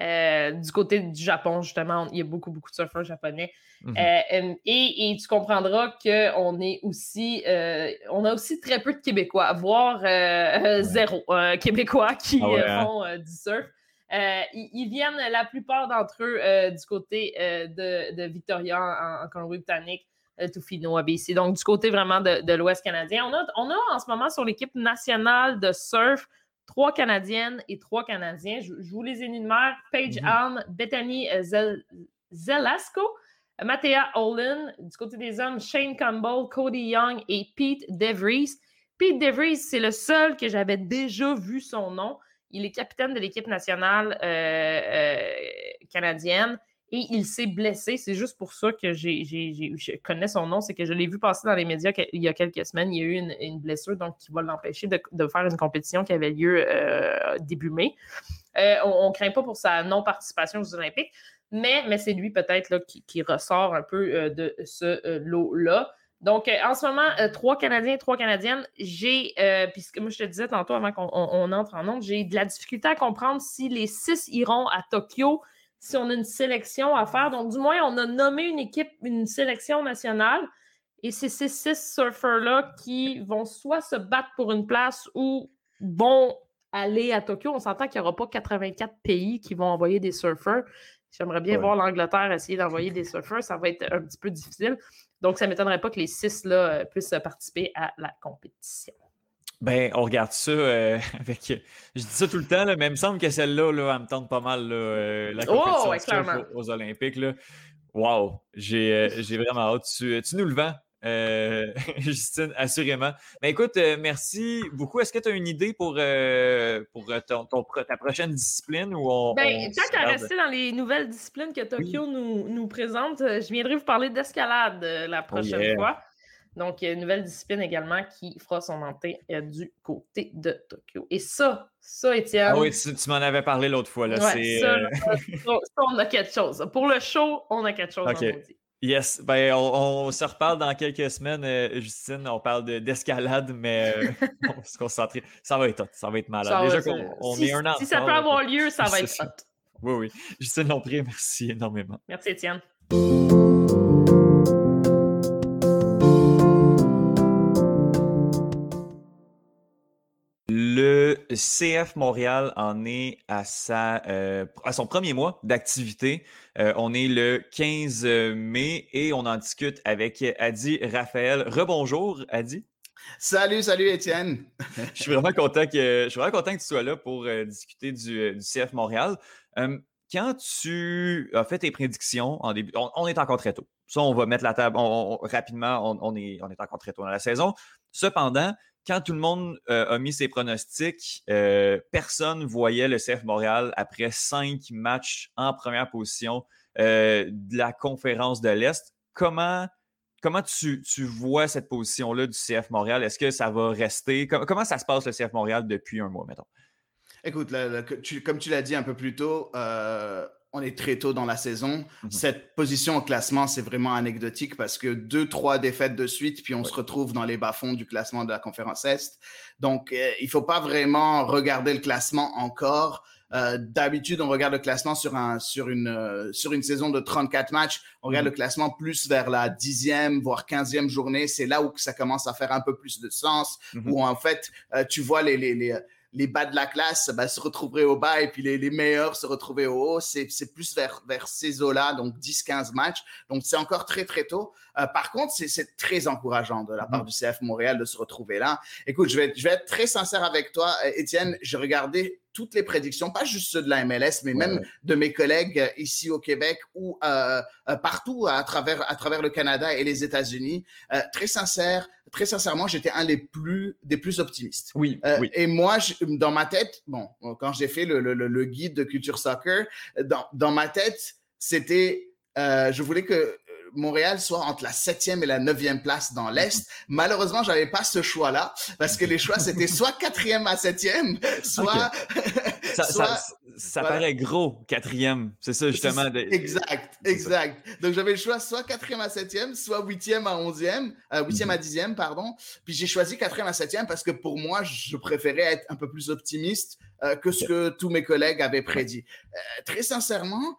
Euh, du côté du Japon, justement, il y a beaucoup, beaucoup de surfeurs japonais. Mhm. Euh, et, tu comprendras qu'on est aussi, euh, on a aussi très peu de Québécois, voire zéro Québécois qui hein? font du surf. Ils, viennent, la plupart d'entre eux, du côté de, Victoria en, en Colombie-Britannique. Tofino, ABC. Donc, du côté vraiment de, l'Ouest canadien. On a, on a en ce moment sur l'équipe nationale de surf trois Canadiennes et trois Canadiens. Je, vous les énumère. Paige mm Bethany euh, Zelasco, Mattea Olin. Du côté des hommes, Shane Campbell, Cody Young et Pete DeVries. Pete DeVries, c'est le seul que j'avais déjà vu son nom. Il est capitaine de l'équipe nationale euh, euh, canadienne et il s'est blessé. C'est juste pour ça que je connais son nom, c'est que je l'ai vu passer dans les médias il y a quelques semaines. Il y a eu une, blessure donc qui va l'empêcher de, faire une compétition qui avait lieu euh, début mai. Euh, on ne craint pas pour sa non-participation aux Olympiques, mais, mais c'est lui peut-être qui, ressort un peu euh, de ce lot-là. Donc, en ce moment, trois Canadiens trois Canadiennes. J'ai, puisque moi je te disais tantôt avant qu'on entre en nombre, j'ai de la difficulté à comprendre si les six iront à Tokyo si on a une sélection à faire. Donc, du moins, on a nommé une équipe, une sélection nationale. Et c'est ces six surfeurs-là qui vont soit se battre pour une place ou vont aller à Tokyo. On s'entend qu'il n'y aura pas 84 pays qui vont envoyer des surfeurs. J'aimerais bien voir l'Angleterre essayer d'envoyer des surfeurs. Ça va être un petit peu difficile. Donc, ça ne m'étonnerait pas que les six là, puissent participer à la compétition. Ben, on regarde ça euh, avec. Je dis ça tout le temps, mais il me semble que celle-là, là, elle me tente pas mal, euh, la oh, compétition aux, Olympiques. Là. Wow! J'ai euh, vraiment hâte. Tu, nous le vends, Justine, assurément. Mais écoute, merci beaucoup. Est-ce que tu as une idée pour, pour ta prochaine discipline? Ou on, ben, tant qu'à rester dans les nouvelles disciplines que Tokyo nous, nous, présente, je viendrai vous parler d'escalade la oh, prochaine fois. Donc, il y a une nouvelle discipline également qui fera son entrée euh, du côté de Tokyo. Et ça, ça, Étienne? Ah oui, tu, m'en avais parlé l'autre fois. Là, ouais, euh, ça, on a quelque chose. Pour le show, on a quelque chose. Yes, ben, on, se reparle dans quelques semaines, euh, Justine. On parle d'escalade, mais on va se concentrer. Ça va être hot, ça va être malade. Déjà qu'on est un an. Si ça peut avoir lieu, ça va être hot. Oui, oui. Justine Lompré, merci énormément. Merci, Étienne. Le CF Montréal en est à, sa, euh, à son premier mois d'activité. Euh, on est le 15 mai et on en discute avec Adi Raphaël. Rebonjour, Adi. Salut, salut Étienne. je suis vraiment content que je suis vraiment content que tu sois là pour discuter du, du, CF Montréal. quand tu as fait tes prédictions en début, on, est encore très tôt. Ça, on va mettre la table rapidement. On, est, on est encore très tôt dans la saison. Cependant, quand tout le monde euh, a mis ses pronostics, euh, personne voyait le CF Montréal après cinq matchs en première position euh, de la conférence de l'Est. Comment, comment tu, vois cette position-là du CF Montréal? Est-ce que ça va rester? comment ça se passe le CF Montréal depuis un mois, mettons? Écoute, comme tu l'as dit un peu plus tôt, on est très tôt dans la saison. Mhm. Cette position au classement, c'est vraiment anecdotique parce que deux, trois défaites de suite, puis on se retrouve dans les bas-fonds du classement de la conférence Est. Donc, il euh, il faut pas vraiment regarder le classement encore. Euh, d'habitude, on regarde le classement sur, un, sur, une, euh, sur une saison de 34 matchs. On regarde mhm. le classement plus vers la dixième, voire quinzième journée. C'est là où ça commence à faire un peu plus de sens, mhm. où en fait, tu vois les, les, les les bas de la classe bah, se retrouveraient au bas et puis les, les meilleurs se retrouvaient au haut. C'est, plus vers, vers ces eaux-là, donc 10-15 matchs. Donc c'est encore très très tôt. Euh, par contre, c'est, très encourageant de la part du CF Montréal de se retrouver là. Écoute, je vais, je vais être très sincère avec toi, euh, Étienne. J'ai regardé toutes les prédictions, pas juste ceux de la MLS, mais même de mes collègues euh, ici au Québec ou euh, partout à travers, à travers le Canada et les États-Unis. Euh, très sincère, très sincèrement, j'étais un des plus, des plus optimistes. Oui, oui. Et moi, je, dans ma tête, bon, quand j'ai fait le, le, le, guide de Culture Soccer, dans, dans ma tête, c'était, je voulais que Montréal soit entre la septième et la neuvième place dans l'Est. Malheureusement, j'avais pas ce choix-là parce que les choix, c'était soit quatrième à septième, soit... ça, ça, paraît gros, quatrième. C'est ça, justement. Exact, exact. Donc, j'avais le choix soit quatrième à septième, soit huitième à onzième, euh, huitième à mhm. dixième, pardon. Puis j'ai choisi quatrième à septième parce que pour moi, je préférais être un peu plus optimiste euh, que ce que tous mes collègues avaient prédit. Euh, très sincèrement,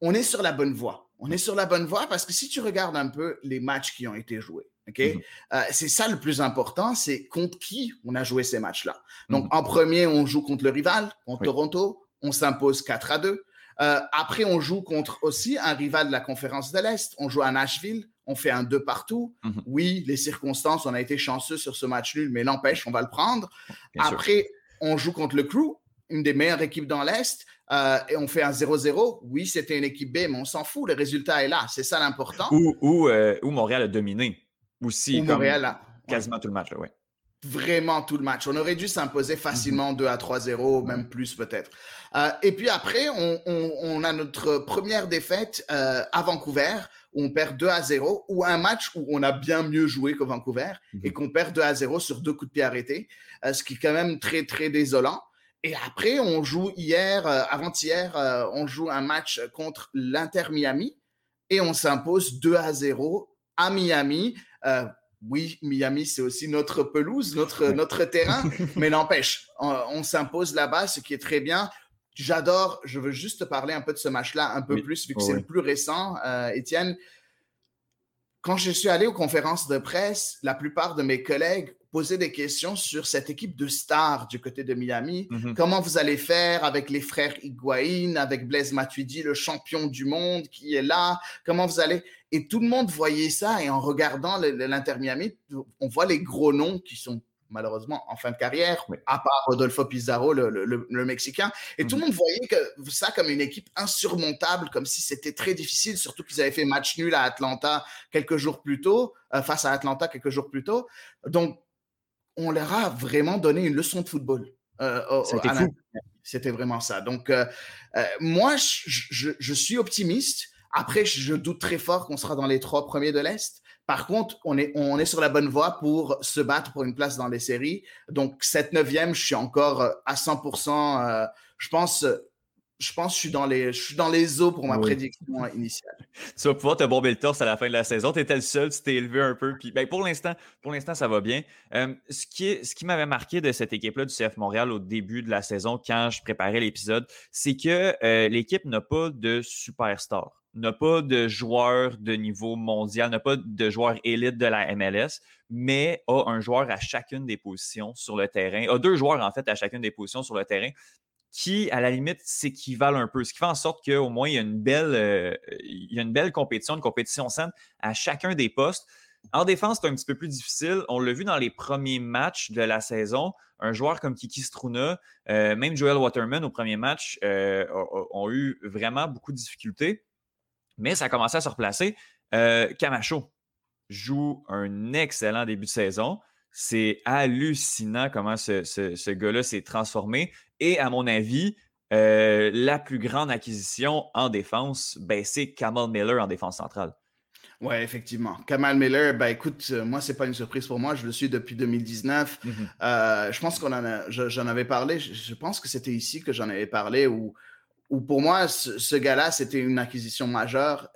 on est sur la bonne voie on est sur la bonne voie parce que si tu regardes un peu les matchs qui ont été joués, ok, mhm. euh, c'est ça le plus important, c'est contre qui on a joué ces matchs-là. Donc mhm. en premier, on joue contre le rival, contre Toronto, on s'impose 4 à 2. Euh, après, on joue contre aussi un rival de la conférence de l'Est. On joue à Nashville, on fait un 2 partout. Mhm. Oui, les circonstances, on a été chanceux sur ce match nul, mais n'empêche, on va le prendre. après, on joue contre le Crew, une des meilleures équipes dans l'Est. Euh, et on fait un 0-0. Oui, c'était une équipe B, mais on s'en fout. Le résultat est là. C'est ça l'important. Ou, euh, Montréal a dominé aussi. Ou Montréal a. Quasiment tout le match, oui. Vraiment tout le match. On aurait dû s'imposer facilement 2 à 3-0, même plus peut-être. Euh, et puis après, on, a notre première défaite à Vancouver, où on perd 2 à 0, ou un match où on a bien mieux joué que Vancouver, mhm. et qu'on perd 2 à 0 sur deux coups de pied arrêtés, ce qui est quand même très, très désolant. Et après, on joue hier, euh, avant-hier, euh, on joue un match contre l'Inter Miami et on s'impose 2 à 0 à Miami. Euh, oui, Miami, c'est aussi notre pelouse, notre, notre terrain, mais n'empêche, on, s'impose là-bas, ce qui est très bien. J'adore, je veux juste parler un peu de ce match-là un peu plus, vu que c'est le plus récent, Étienne. Quand je suis allé aux conférences de presse, la plupart de mes collègues poser des questions sur cette équipe de stars du côté de Miami. Mhm. Comment vous allez faire avec les frères Higuaín, avec Blaise Matuidi, le champion du monde qui est là? Comment vous allez? Et tout le monde voyait ça et en regardant l'Inter Miami, on voit les gros noms qui sont malheureusement en fin de carrière, à part Rodolfo Pizarro, le, Mexicain. Et tout le mhm. monde voyait que ça comme une équipe insurmontable, comme si c'était très difficile, surtout qu'ils avaient fait match nul à Atlanta quelques jours plus tôt, euh, face à Atlanta quelques jours plus tôt. Donc, on leur a vraiment donné une leçon de football. Euh, C'était vraiment ça. Donc, euh, euh, moi, je, suis optimiste. Après, je doute très fort qu'on sera dans les trois premiers de l'Est. Par contre, on est, on est sur la bonne voie pour se battre pour une place dans les séries. Donc, cette neuvième, je suis encore à 100%. je pense je pense que je suis dans les, je suis dans les eaux pour ma prédiction initiale. Tu vas pouvoir te bomber le torse à la fin de la saison. Tu étais le seul, tu t'es élevé un peu. Puis, ben, pour l'instant, pour l'instant, ça va bien. Euh, ce qui, est, ce qui m'avait marqué de cette équipe-là du CF Montréal au début de la saison, quand je préparais l'épisode, c'est que euh, l'équipe n'a pas de superstar. n'a pas de joueur de niveau mondial, n'a pas de joueur élite de la MLS, mais a un joueur à chacune des positions sur le terrain, a deux joueurs en fait à chacune des positions sur le terrain qui, à la limite, s'équivalent un peu. Ce qui fait en sorte qu'au moins, il y, a une belle, euh, une belle compétition, une compétition saine à chacun des postes. En défense, c'est un petit peu plus difficile. On l'a vu dans les premiers matchs de la saison. Un joueur comme Kiki Struna, euh, même Joel Waterman au premier match, euh, ont, eu vraiment beaucoup de difficultés. Mais ça a commencé à se replacer. Camacho joue un excellent début de saison. C'est hallucinant comment ce, ce gars-là s'est transformé. Et à mon avis, euh, la plus grande acquisition en défense, ben, c'est Kamal Miller en défense centrale. Oui, effectivement. Kamal Miller, ben écoute, euh, moi, c'est pas une surprise pour moi. Je le suis depuis 2019. Mm-hmm. Euh, je pense qu'on en a, j'en avais parlé. Je, pense que c'était ici que j'en avais parlé où, où pour moi, ce, gars-là, c'était une acquisition majeure,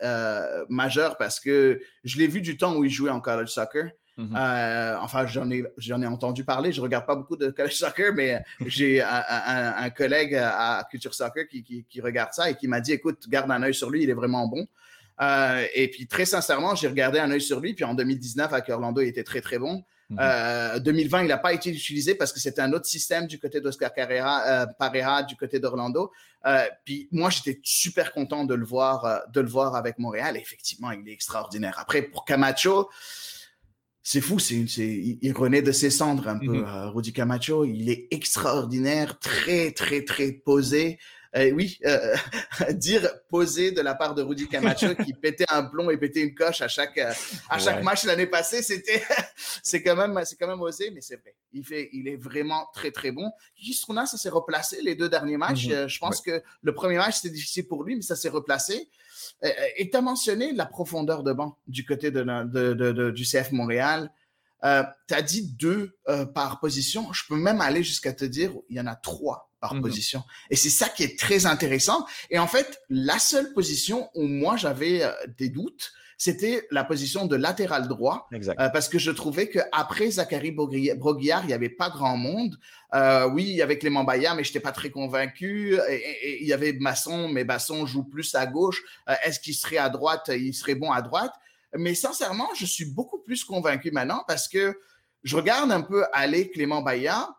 majeure parce que je l'ai vu du temps où il jouait en college soccer. Mhm. Euh, enfin, j'en ai, j'en ai entendu parler. Je regarde pas beaucoup de college soccer, mais j'ai un, collègue à Culture Soccer qui, qui, regarde ça et qui m'a dit, écoute, garde un œil sur lui, il est vraiment bon. Euh, et puis, très sincèrement, j'ai regardé un œil sur lui. Puis en 2019, avec Orlando, il était très, très bon. 2020, mhm. euh, il n'a pas été utilisé parce que c'était un autre système du côté d'Oscar Carrera, Pareja, du côté d'Orlando. puis moi, j'étais super content de le voir, de le voir avec Montréal. effectivement, il est extraordinaire. Après, pour Camacho, c'est fou, c'est, il renaît de ses cendres un peu, mm Rudy Camacho. Il est extraordinaire, très, très, très posé. Euh, oui, euh, dire posé de la part de Rudy Camacho qui pétait un plomb et pétait une coche à chaque, à chaque match l'année passée, c'était, c'est quand même, c'est quand même osé, mais c'est vrai. Il fait, il est vraiment très, très bon. Struna, ça s'est replacé les deux derniers matchs. Mhm. Je pense que le premier match, c'était difficile pour lui, mais ça s'est replacé. Euh, et tu as mentionné la profondeur de banc du côté de, du CF Montréal. Euh, tu as dit deux euh, par position. Je peux même aller jusqu'à te dire, il y en a trois par mhm. position. Et c'est ça qui est très intéressant. Et en fait, la seule position où moi j'avais des doutes, c'était la position de latéral droit. Euh, parce que je trouvais qu'après Zachary Broguillard, il n'y avait pas grand monde. Euh, oui, il y avait Clément Bayard, mais je n'étais pas très convaincu. Et, il y avait Masson, mais Masson joue plus à gauche. Euh, est-ce qu'il serait à droite? Il serait bon à droite. Mais sincèrement, je suis beaucoup plus convaincu maintenant parce que je regarde un peu aller Clément Bayard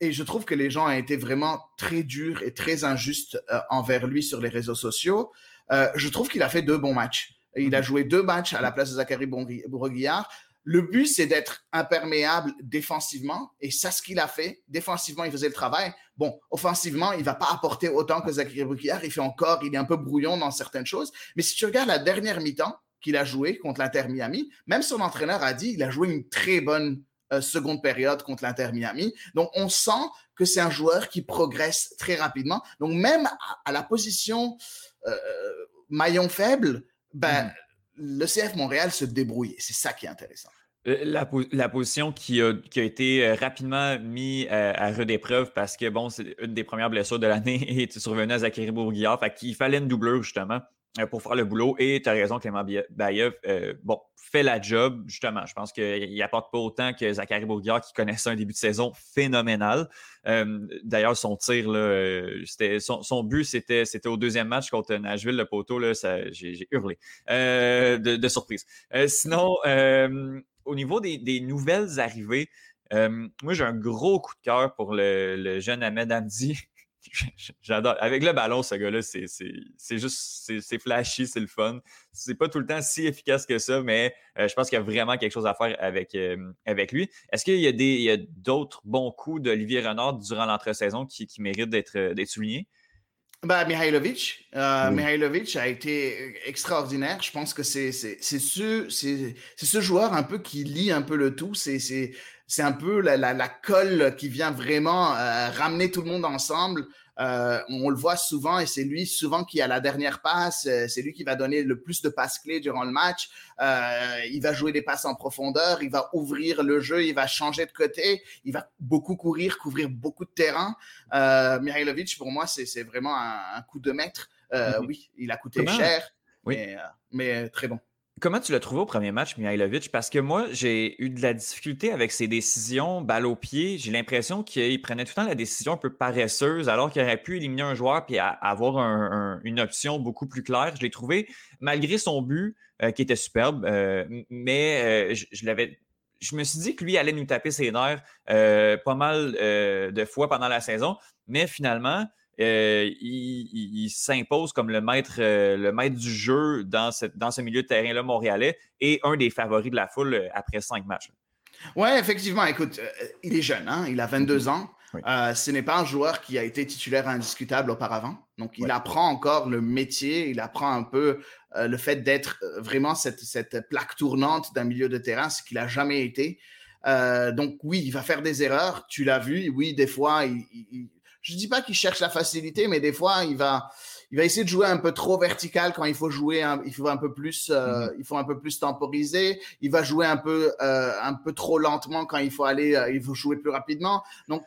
et je trouve que les gens ont été vraiment très durs et très injustes envers lui sur les réseaux sociaux. je trouve qu'il a fait deux bons matchs. Il a mhm. joué deux matchs à la place de Zachary Broguillard. Le but, c'est d'être imperméable défensivement. Et ça, ce qu'il a fait. Défensivement, il faisait le travail. Bon, offensivement, il va pas apporter autant que Zachary Broguillard. Il fait encore, il est un peu brouillon dans certaines choses. Mais si tu regardes la dernière mi-temps qu'il a joué contre l'Inter Miami, même son entraîneur a dit, il a joué une très bonne euh, seconde période contre l'Inter Miami. Donc, on sent que c'est un joueur qui progresse très rapidement. Donc, même à, la position euh, maillon faible, ben, hmm. le CF Montréal se débrouille. C'est ça qui est intéressant. Euh, la, position qui a, qui a, été rapidement mise à, rude épreuve parce que, bon, c'est une des premières blessures de l'année et tu survenais à Zachary Bourguillard. Fait qu'il fallait une doublure, justement. Euh, pour faire le boulot. Et tu as raison, Clément Bayev, euh, bon, fait la job, justement. Je pense qu'il apporte pas autant que Zachary Bourguillard, qui connaissait un début de saison phénoménal. Euh, d'ailleurs, son tir, c'était, son, but, c'était, au deuxième match contre Nashville, le poteau, là, j'ai, hurlé de, surprise. sinon, au niveau des, nouvelles arrivées, moi, j'ai un gros coup de cœur pour le, le jeune Ahmed Hamdi. J'adore. Avec le ballon, ce gars-là, c'est juste, c'est flashy, c'est le fun. C'est pas tout le temps si efficace que ça, mais euh, je pense qu'il y a vraiment quelque chose à faire avec, euh, avec lui. Est-ce qu'il y a d'autres bons coups d'Olivier Renard durant l'entre-saison qui, qui, méritent d'être soulignés? Ben, Mihailovic. Euh, Mihailovic a été extraordinaire. Je pense que c'est ce, ce joueur un peu qui lit un peu le tout. C'est c'est un peu la, la, la, colle qui vient vraiment euh, ramener tout le monde ensemble. Euh, on le voit souvent et c'est lui souvent qui a la dernière passe. Euh, c'est lui qui va donner le plus de passes clés durant le match. Euh, il va jouer des passes en profondeur. Il va ouvrir le jeu. Il va changer de côté. Il va beaucoup courir, couvrir beaucoup de terrain. Euh, Mihailovic, pour moi, c'est vraiment un, un, coup de maître. Mm-hmm. Oui, il a coûté cher, mais, mais très bon. Comment tu l'as trouvé au premier match, Mihailovic? Parce que moi, j'ai eu de la difficulté avec ses décisions, balle au pied. J'ai l'impression qu'il prenait tout le temps la décision un peu paresseuse, alors qu'il aurait pu éliminer un joueur et avoir une option beaucoup plus claire. Je l'ai trouvé, malgré son but, euh, qui était superbe, euh, mais euh, je, l'avais. Je me suis dit que lui allait nous taper ses nerfs pas mal de fois pendant la saison, mais finalement, euh, il, s'impose comme le maître, euh, le maître du jeu dans, dans ce milieu de terrain-là montréalais et un des favoris de la foule euh, après cinq matchs. Oui, effectivement. Écoute, il est jeune, hein? il a 22 mm-hmm. ans. ce n'est pas un joueur qui a été titulaire indiscutable auparavant. Donc, il apprend encore le métier, il apprend un peu le fait d'être vraiment cette, cette, plaque tournante d'un milieu de terrain, ce qu'il n'a jamais été. donc, oui, il va faire des erreurs. Tu l'as vu. Oui, des fois, il je dis pas qu'il cherche la facilité, mais des fois, il va, il va essayer de jouer un peu trop vertical quand il faut jouer, il faut un peu plus, euh, mhm. il faut un peu plus temporiser. Il va jouer un peu, euh, un peu trop lentement quand il faut aller, euh, il faut jouer plus rapidement. Donc,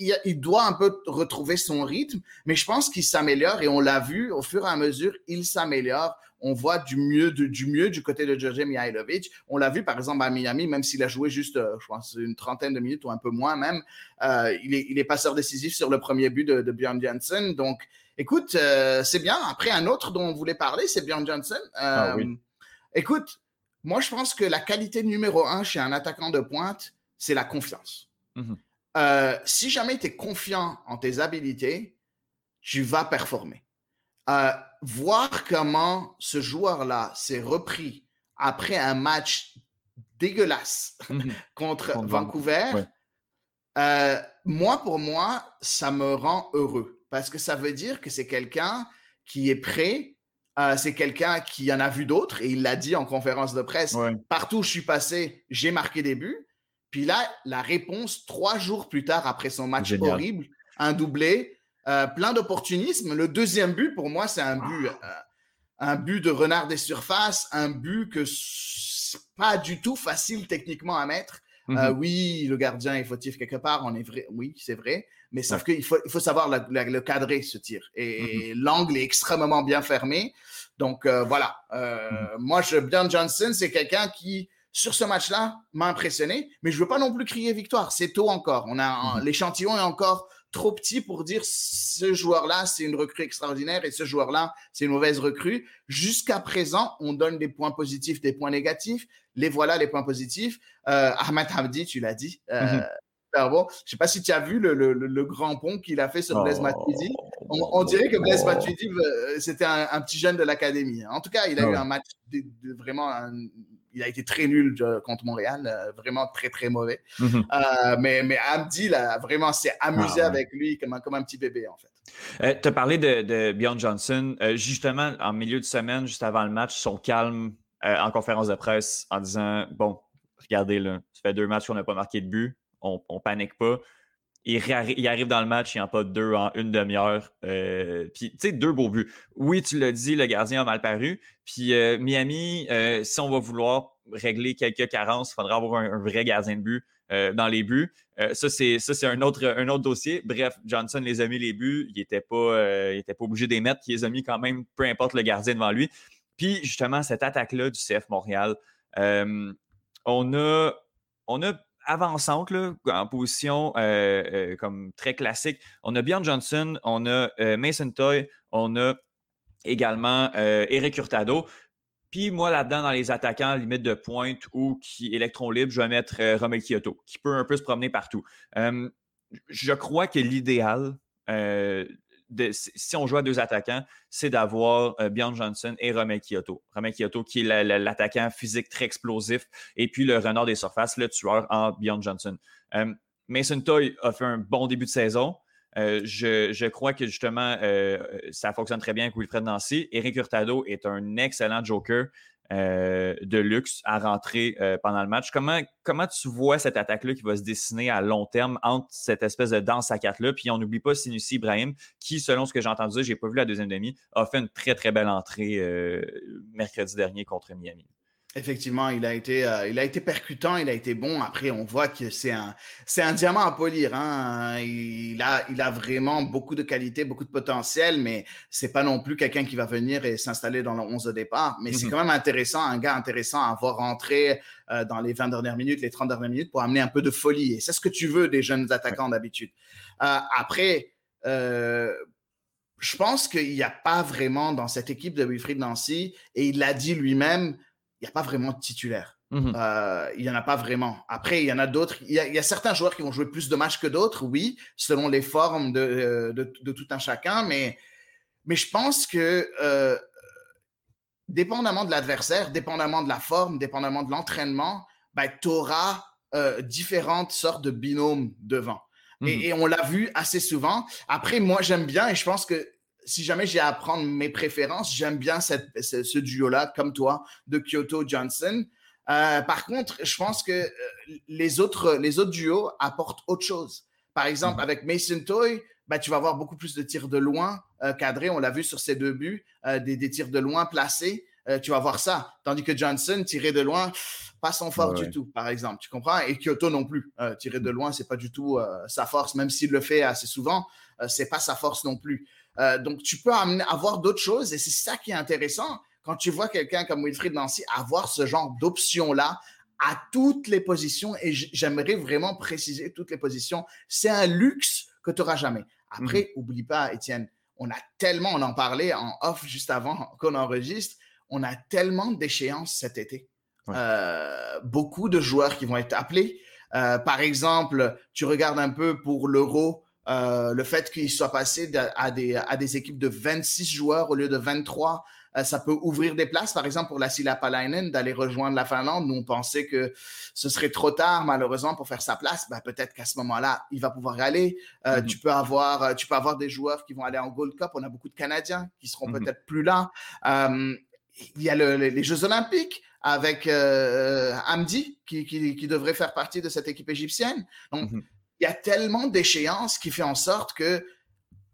il, il, doit un peu retrouver son rythme, mais je pense qu'il s'améliore et on l'a vu au fur et à mesure, il s'améliore on voit du mieux, du mieux du côté de George Mihailovic. On l'a vu par exemple à Miami, même s'il a joué juste, euh, je pense, une trentaine de minutes ou un peu moins même, euh, il, est, il, est, passeur décisif sur le premier but de, Bjorn Johnson. Donc, écoute, euh, c'est bien. Après, un autre dont on voulait parler, c'est Bjorn Johnson. Ah écoute, moi, je pense que la qualité numéro un chez un attaquant de pointe, c'est la confiance. Mhm. si jamais tu es confiant en tes habilités, tu vas performer voir comment ce joueur-là s'est repris après un match dégueulasse mhm. contre Vancouver, euh, moi, pour moi, ça me rend heureux parce que ça veut dire que c'est quelqu'un qui est prêt. Euh, c'est quelqu'un qui en a vu d'autres et il l'a dit en conférence de presse. Partout où je suis passé, j'ai marqué des buts. Puis là, la réponse, trois jours plus tard, après son match horrible, un doublé, euh, plein d'opportunisme. Le deuxième but, pour moi, c'est un but, euh, un but de renard des surfaces, un but que pas du tout facile techniquement à mettre. Euh, mhm. oui, le gardien est fautif quelque part, on est vrai, oui, c'est vrai, mais sauf qu'il faut, il faut savoir le cadrer, ce tir. Et, mhm. l'angle est extrêmement bien fermé. Donc voilà, mhm. moi, je, Bjorn Johnson, c'est quelqu'un qui, sur ce match-là, m'a impressionné, mais je veux pas non plus crier victoire. C'est tôt encore. On a l'échantillon est encore trop petit pour dire ce joueur-là, c'est une recrue extraordinaire et ce joueur-là, c'est une mauvaise recrue. Jusqu'à présent, on donne des points positifs, des points négatifs. Les voilà, les points positifs. Euh, Ahmed Hamdi, tu l'as dit. Euh, mhm. Bon. Je sais pas si tu as vu le, le, le grand pont qu'il a fait sur Blaise oh. Matuidi. On, dirait que Blaise Matuidi, euh, c'était un, un, petit jeune de l'académie. En tout cas, il a eu un match de, vraiment un, il a été très nul contre Montréal, euh, vraiment très, très mauvais. Mhm. Euh, mais, mais Abdi, là, vraiment, s'est amusé ah, avec lui comme un, comme un petit bébé, en fait. Euh, tu as parlé de, de Bjorn Johnson. justement, en milieu de semaine, juste avant le match, son calme en conférence de presse en disant Bon, regardez, là, ça fait deux matchs qu'on n'a pas marqué de but, on, on panique pas. Il, arrive dans le match, il en pas deux en une demi-heure. Euh, puis, tu sais, deux beaux buts. Oui, tu l'as dit, le gardien a mal paru. Puis, euh, Miami, euh, si on va vouloir régler quelques carences, il faudra avoir un, vrai gardien de but dans les buts. ça, c'est un autre, un autre dossier. Bref, Johnson les a mis les buts. Il n'était pas, pas obligé de les mettre. Il les a mis quand même, peu importe le gardien devant lui. Puis, justement, cette attaque-là du CF Montréal, on a. On a avançante, là, en position euh, euh, comme très classique. On a Bjorn Johnson, on a euh, Mason Toy, on a également Eric Hurtado. Puis moi, là-dedans, dans les attaquants, limite de pointe ou qui électron libre, je vais mettre Romel Kyoto, qui peut un peu se promener partout. je crois que l'idéal si on joue à deux attaquants, c'est d'avoir euh, Bjorn Johnson et Romel Kyoto. Romel Kyoto qui est l'attaquant physique très explosif et puis le renard des surfaces, le tueur en Bjorn Johnson. Euh, Mason Toy a fait un bon début de saison. Euh, je, crois que justement, ça fonctionne très bien avec Wilfred Nancy. Eric Hurtado est un excellent joker. Euh, de luxe à rentrer euh, pendant le match. Comment, comment tu vois cette attaque-là qui va se dessiner à long terme entre cette espèce de danse à quatre-là? Puis on n'oublie pas Sinussi Ibrahim, qui, selon ce que j'ai entendu, j'ai pas vu la deuxième demi, a fait une très, très belle entrée euh, mercredi dernier contre Miami. Effectivement, il a été, euh, il a été percutant, il a été bon. Après, on voit que c'est un, c'est un diamant à polir. Hein. Il a, il a vraiment beaucoup de qualité, beaucoup de potentiel, mais c'est pas non plus quelqu'un qui va venir et s'installer dans le 11 de départ. Mais c'est mhm. quand même intéressant, un gars intéressant à voir rentrer euh, dans les 20 dernières minutes, les 30 dernières minutes pour amener un peu de folie. Et c'est ce que tu veux des jeunes attaquants d'habitude. Euh, après, je pense qu'il n'y a pas vraiment dans cette équipe de Wilfried Nancy, et il l'a dit lui-même, il n'y a pas vraiment de titulaire. Mhm. Euh, il n'y en a pas vraiment. Après, il y en a d'autres. Il, y a, certains joueurs qui vont jouer plus de matchs que d'autres, oui, selon les formes de, euh, de, tout un chacun. Mais, mais je pense que, euh, dépendamment de l'adversaire, dépendamment de la forme, dépendamment de l'entraînement, ben, tu auras différentes sortes de binômes devant. et, mhm. et, on l'a vu assez souvent. Après, moi, j'aime bien et je pense que si jamais j'ai à prendre mes préférences, j'aime bien cette, ce, duo-là, comme toi, de Kyoto Johnson. Euh, par contre, je pense que euh, les, autres, les autres duos apportent autre chose. Par exemple, mhm. avec Mason Toy, bah, tu vas avoir beaucoup plus de tirs de loin euh, cadrés. On l'a vu sur ses deux buts, des, des, tirs de loin placés. tu vas voir ça. Tandis que Johnson, tirer de loin, pas son fort du tout, par exemple. Tu comprends? Et Kyoto non plus. tirer de loin, c'est pas du tout sa force, même s'il le fait assez souvent. c'est pas sa force non plus. Euh, donc, tu peux amener, avoir d'autres choses et c'est ça qui est intéressant quand tu vois quelqu'un comme Wilfried Nancy avoir ce genre d'options-là à toutes les positions et j'aimerais vraiment préciser toutes les positions. C'est un luxe que tu n'auras jamais. Après, mhm. oublie pas, Étienne, on a tellement, on en parlait en off juste avant qu'on enregistre, on a tellement d'échéances cet été. Euh, beaucoup de joueurs qui vont être appelés. Euh, par exemple, tu regardes un peu pour l'Euro, euh, le fait qu'il soit passé à des, à des équipes de 26 joueurs au lieu de 23, euh, ça peut ouvrir des places. Par exemple, pour la Silla Palainen, d'aller rejoindre la Finlande, nous, on pensait que ce serait trop tard, malheureusement, pour faire sa place. Ben, peut-être qu'à ce moment-là, il va pouvoir y aller. Euh, mm-hmm. tu, peux avoir, tu peux avoir des joueurs qui vont aller en Gold Cup. On a beaucoup de Canadiens qui seront mm-hmm. peut-être plus là. il y a les Jeux Olympiques avec Amdi qui, qui, devrait faire partie de cette équipe égyptienne. Donc, mm-hmm il y a tellement d'échéances qui fait en sorte que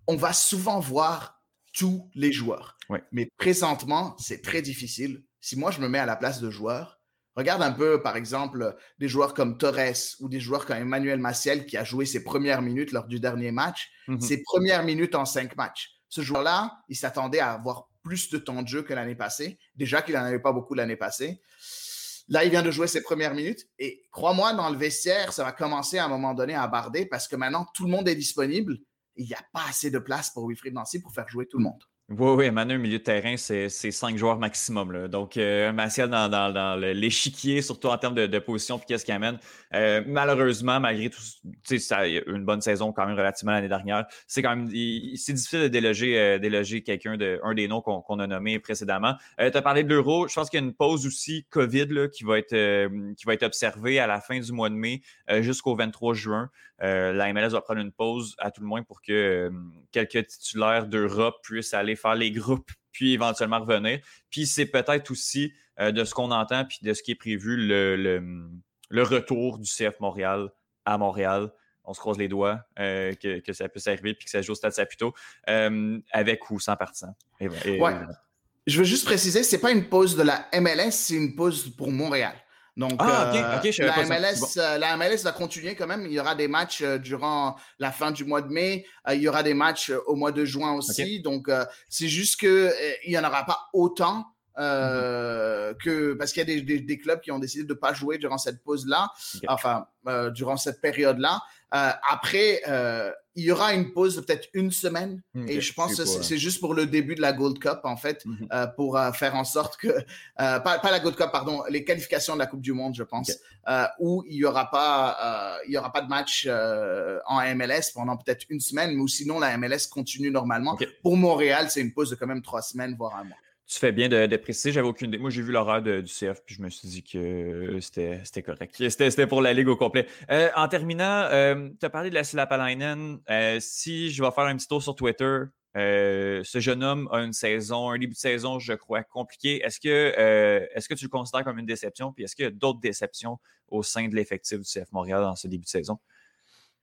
on va souvent voir tous les joueurs. Mais présentement, c'est très difficile. Si moi, je me mets à la place de joueurs, regarde un peu, par exemple, des joueurs comme Torres ou des joueurs comme Emmanuel Maciel qui a joué ses premières minutes lors du dernier match, mhm. ses premières minutes en cinq matchs. Ce joueur-là, il s'attendait à avoir plus de temps de jeu que l'année passée. Déjà qu'il n'en avait pas beaucoup l'année passée. Là, il vient de jouer ses premières minutes. Et crois-moi, dans le vestiaire, ça va commencer à un moment donné à barder parce que maintenant, tout le monde est disponible. il n'y a pas assez de place pour Wilfried Nancy pour faire jouer tout le monde. Oui, oui, Manu, au milieu de terrain, c'est cinq joueurs maximum. Donc, euh, Martial dans, dans, l'échiquier, surtout en termes de, position, puis qu'est-ce qu'il amène. Euh, malheureusement, malgré tout, sais, une bonne saison quand même relativement l'année dernière, c'est quand même c'est difficile de déloger, euh, déloger quelqu'un de un des noms qu'on a nommés précédemment. Euh, tu as parlé de l'euro. Je pense qu'il y a une pause aussi COVID là, qui, va être, qui va être observée à la fin du mois de mai jusqu'au 23 juin. La MLS va prendre une pause à tout le moins pour que quelques titulaires d'Europe puissent aller faire les groupes, puis éventuellement revenir. Puis c'est peut-être aussi euh, de ce qu'on entend, puis de ce qui est prévu, le, le, retour du CF Montréal à Montréal. On se croise les doigts euh, que, que, ça puisse arriver, puis que ça joue au Stade Saputo, euh, avec ou sans partisans. ouais. Je veux juste préciser, c'est pas une pause de la MLS, c'est une pause pour Montréal. Donc, ah, euh, la, MLS, euh, la MLS va continuer quand même. Il y aura des matchs euh, durant la fin du mois de mai. il y aura des matchs au mois de juin aussi. Donc, c'est juste qu'il n'y en aura pas autant. Mm-hmm. que parce qu'il y a des, des, clubs qui ont décidé de ne pas jouer durant cette pause là, enfin durant cette période là. après, il y aura une pause de peut-être une semaine. et je pense que c'est juste pour le début de la Gold Cup, en fait, mhm. euh, pour euh, faire en sorte que, euh, pas, la Gold Cup, pardon, les qualifications de la Coupe du Monde, je pense, où il n'y aura, pas, il y aura pas de match en MLS pendant peut-être une semaine, mais sinon, la MLS continue normalement. Pour Montréal, c'est une pause de quand même trois semaines, voire un mois. Tu fais bien de, préciser, j'avais aucune idée. Moi, j'ai vu l'horaire du CF, puis je me suis dit que c'était correct. C'était pour la Ligue au complet. Euh, en terminant, euh, tu as parlé de la Silapalainen. Euh, si je vais faire un petit tour sur Twitter, ce jeune homme a une saison, un début de saison, je crois, compliqué. Est-ce que, est que tu le considères comme une déception? Puis est-ce qu'il y a d'autres déceptions au sein de l'effectif du CF Montréal dans ce début de saison?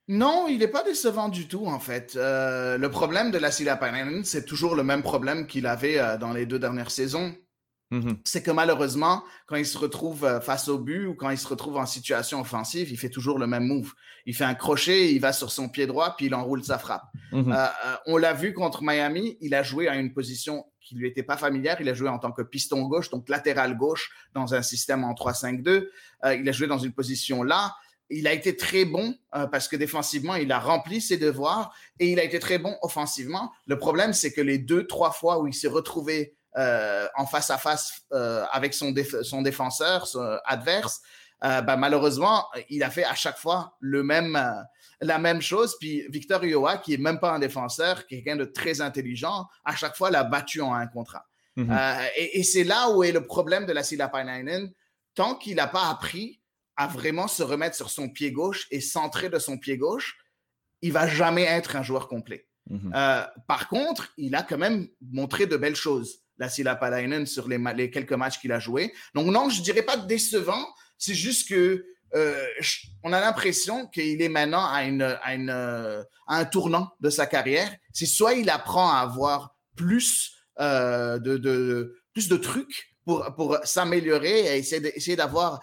Non, il n'est pas décevant du tout, en fait. Euh, le problème de la Silla c'est toujours le même problème qu'il avait euh, dans les deux dernières saisons. Mhm. c'est que malheureusement, quand il se retrouve euh, face au but ou quand il se retrouve en situation offensive, il fait toujours le même move. Il fait un crochet, il va sur son pied droit, puis il enroule sa frappe. Mhm. On l'a vu contre Miami, il a joué à une position qui lui était pas familière. Il a joué en tant que piston gauche, donc latéral gauche, dans un système en 3-5-2. il a joué dans une position là. Il a été très bon parce que défensivement, il a rempli ses devoirs et il a été très bon offensivement. Le problème, c'est que les deux, trois fois où il s'est retrouvé euh, en face à face euh, avec son, son défenseur son adverse, euh, bah, malheureusement, il a fait à chaque fois le même, la même chose. Puis Victor Iowa, qui est même pas un défenseur, qui est quelqu'un de très intelligent, à chaque fois l'a battu en un contre mhm. et, c'est là où est le problème de la Silla Painainen. Tant qu'il n'a pas appris à vraiment se remettre sur son pied gauche et centrer de son pied gauche, il va jamais être un joueur complet. Mhm. par contre, il a quand même montré de belles choses la Silla Palainen sur les, quelques matchs qu'il a joués. Donc non, je dirais pas décevant, c'est juste que euh, on a l'impression qu'il est maintenant à, une, à, une, euh, un tournant de sa carrière. C'est soit il apprend à avoir plus, euh, de, de, plus de trucs pour, pour s'améliorer et essayer d'avoir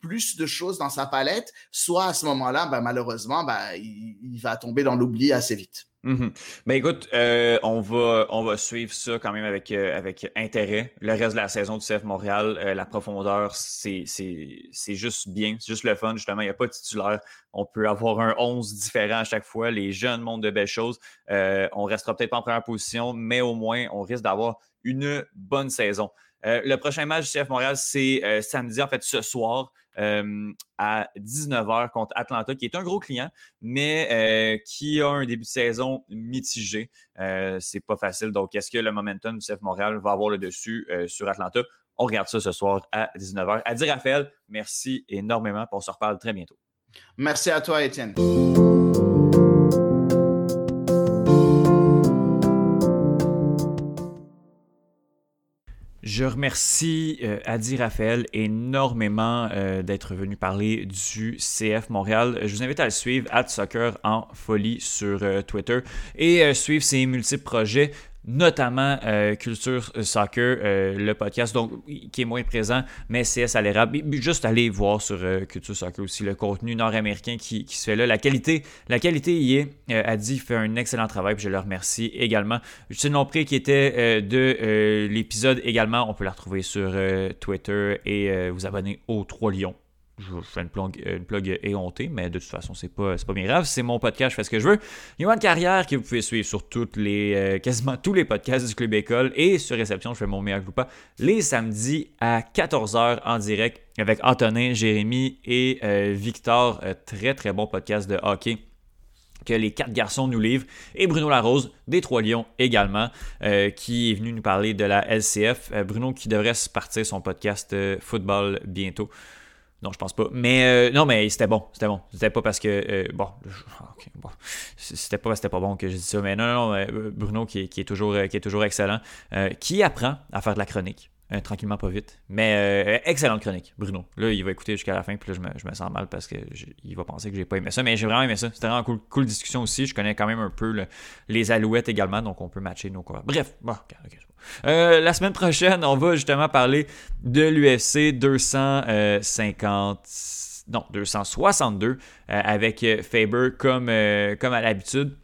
plus de choses dans sa palette, soit à ce moment-là, ben, malheureusement, ben, il va tomber dans l'oubli assez vite. Mhm. Ben écoute, euh, on va on va suivre ça quand même avec euh, avec intérêt. Le reste de la saison du CF Montréal, euh, la profondeur, c'est c'est juste bien, c'est juste le fun justement. Il n'y a pas de titulaire. On peut avoir un 11 différent à chaque fois. Les jeunes montrent de belles choses. on restera peut-être pas en première position, mais au moins on risque d'avoir une bonne saison. Le prochain match du CF Montréal, c'est samedi en fait ce soir à 19h contre Atlanta, qui est un gros client, mais euh, qui a un début de saison mitigé. Euh, c'est pas facile. Donc, est-ce que le momentum du CF Montréal va avoir le dessus euh, sur Atlanta? On regarde ça ce soir à 19h. À dire Raphaël, merci énormément. On se reparle très bientôt. Merci à toi, Étienne. Je remercie euh, Adi Raphaël énormément euh, d'être venu parler du CF Montréal. Je vous invite à le suivre, at Soccer en folie sur euh, Twitter et suivre ses multiples projets notamment euh, Culture Soccer, euh, le podcast, donc qui est moins présent, mais CS à l'érable. Juste aller voir sur euh, Culture Soccer aussi le contenu nord-américain qui, se fait là. La qualité, la qualité y est. Adi fait un excellent travail, puis je le remercie également. Justine Lompré qui était de l'épisode également, on peut la retrouver sur Twitter et vous abonner aux Trois Lions je fais une plug, une plug éhontée, mais de toute façon, c'est pas, pas bien grave. C'est mon podcast, je fais ce que je veux. Yohan Carrière, que vous pouvez suivre sur les, euh, quasiment tous les podcasts du Club École et sur Réception, je fais mon meilleur pas les samedis à 14h en direct avec Antonin, Jérémy et euh, Victor. Euh, très, très bon podcast de hockey que les quatre garçons nous livrent, et Bruno Larose, des Trois Lions également, qui est venu nous parler de la LCF. Bruno qui devrait partir son podcast football bientôt. Non, je pense pas. Mais euh, non, mais c'était bon. C'était bon. C'était pas parce que. Euh, bon, bon. C'était pas c'était pas bon que je dis ça. Mais non, non, euh, Bruno qui, est toujours, qui est toujours excellent. qui apprend à faire de la chronique. tranquillement, pas vite. Mais excellente chronique, Bruno. Là, il va écouter jusqu'à la fin, puis là, je me, sens mal parce qu'il va penser que j'ai pas aimé ça. Mais j'ai vraiment aimé ça. C'était vraiment cool, cool discussion aussi. Je connais quand même un peu les alouettes également, donc on peut matcher nos quoi. Bref, bon, ok, ok. Euh, la semaine prochaine, on va justement parler de l'UFC 250 non, 262 euh, avec euh, Faber comme, comme à l'habitude.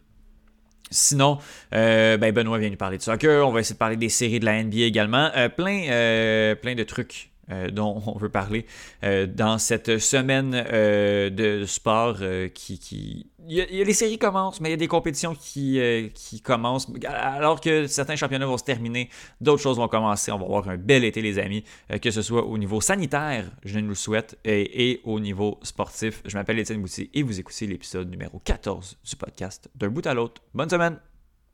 Sinon, ben Benoît vient nous parler de soccer. On va essayer de parler des séries de la NBA également. plein, plein de trucs dont on veut parler dans cette semaine de sport qui, il y, a, les séries commencent, mais il y a des compétitions qui, euh, qui commencent. Alors que certains championnats vont se terminer, d'autres choses vont commencer. On va avoir un bel été, les amis, euh, que ce soit au niveau sanitaire, je nous le souhaite, et, au niveau sportif. Je m'appelle Étienne Bouty et vous écoutez l'épisode numéro 14 du podcast D'un bout à l'autre. Bonne semaine!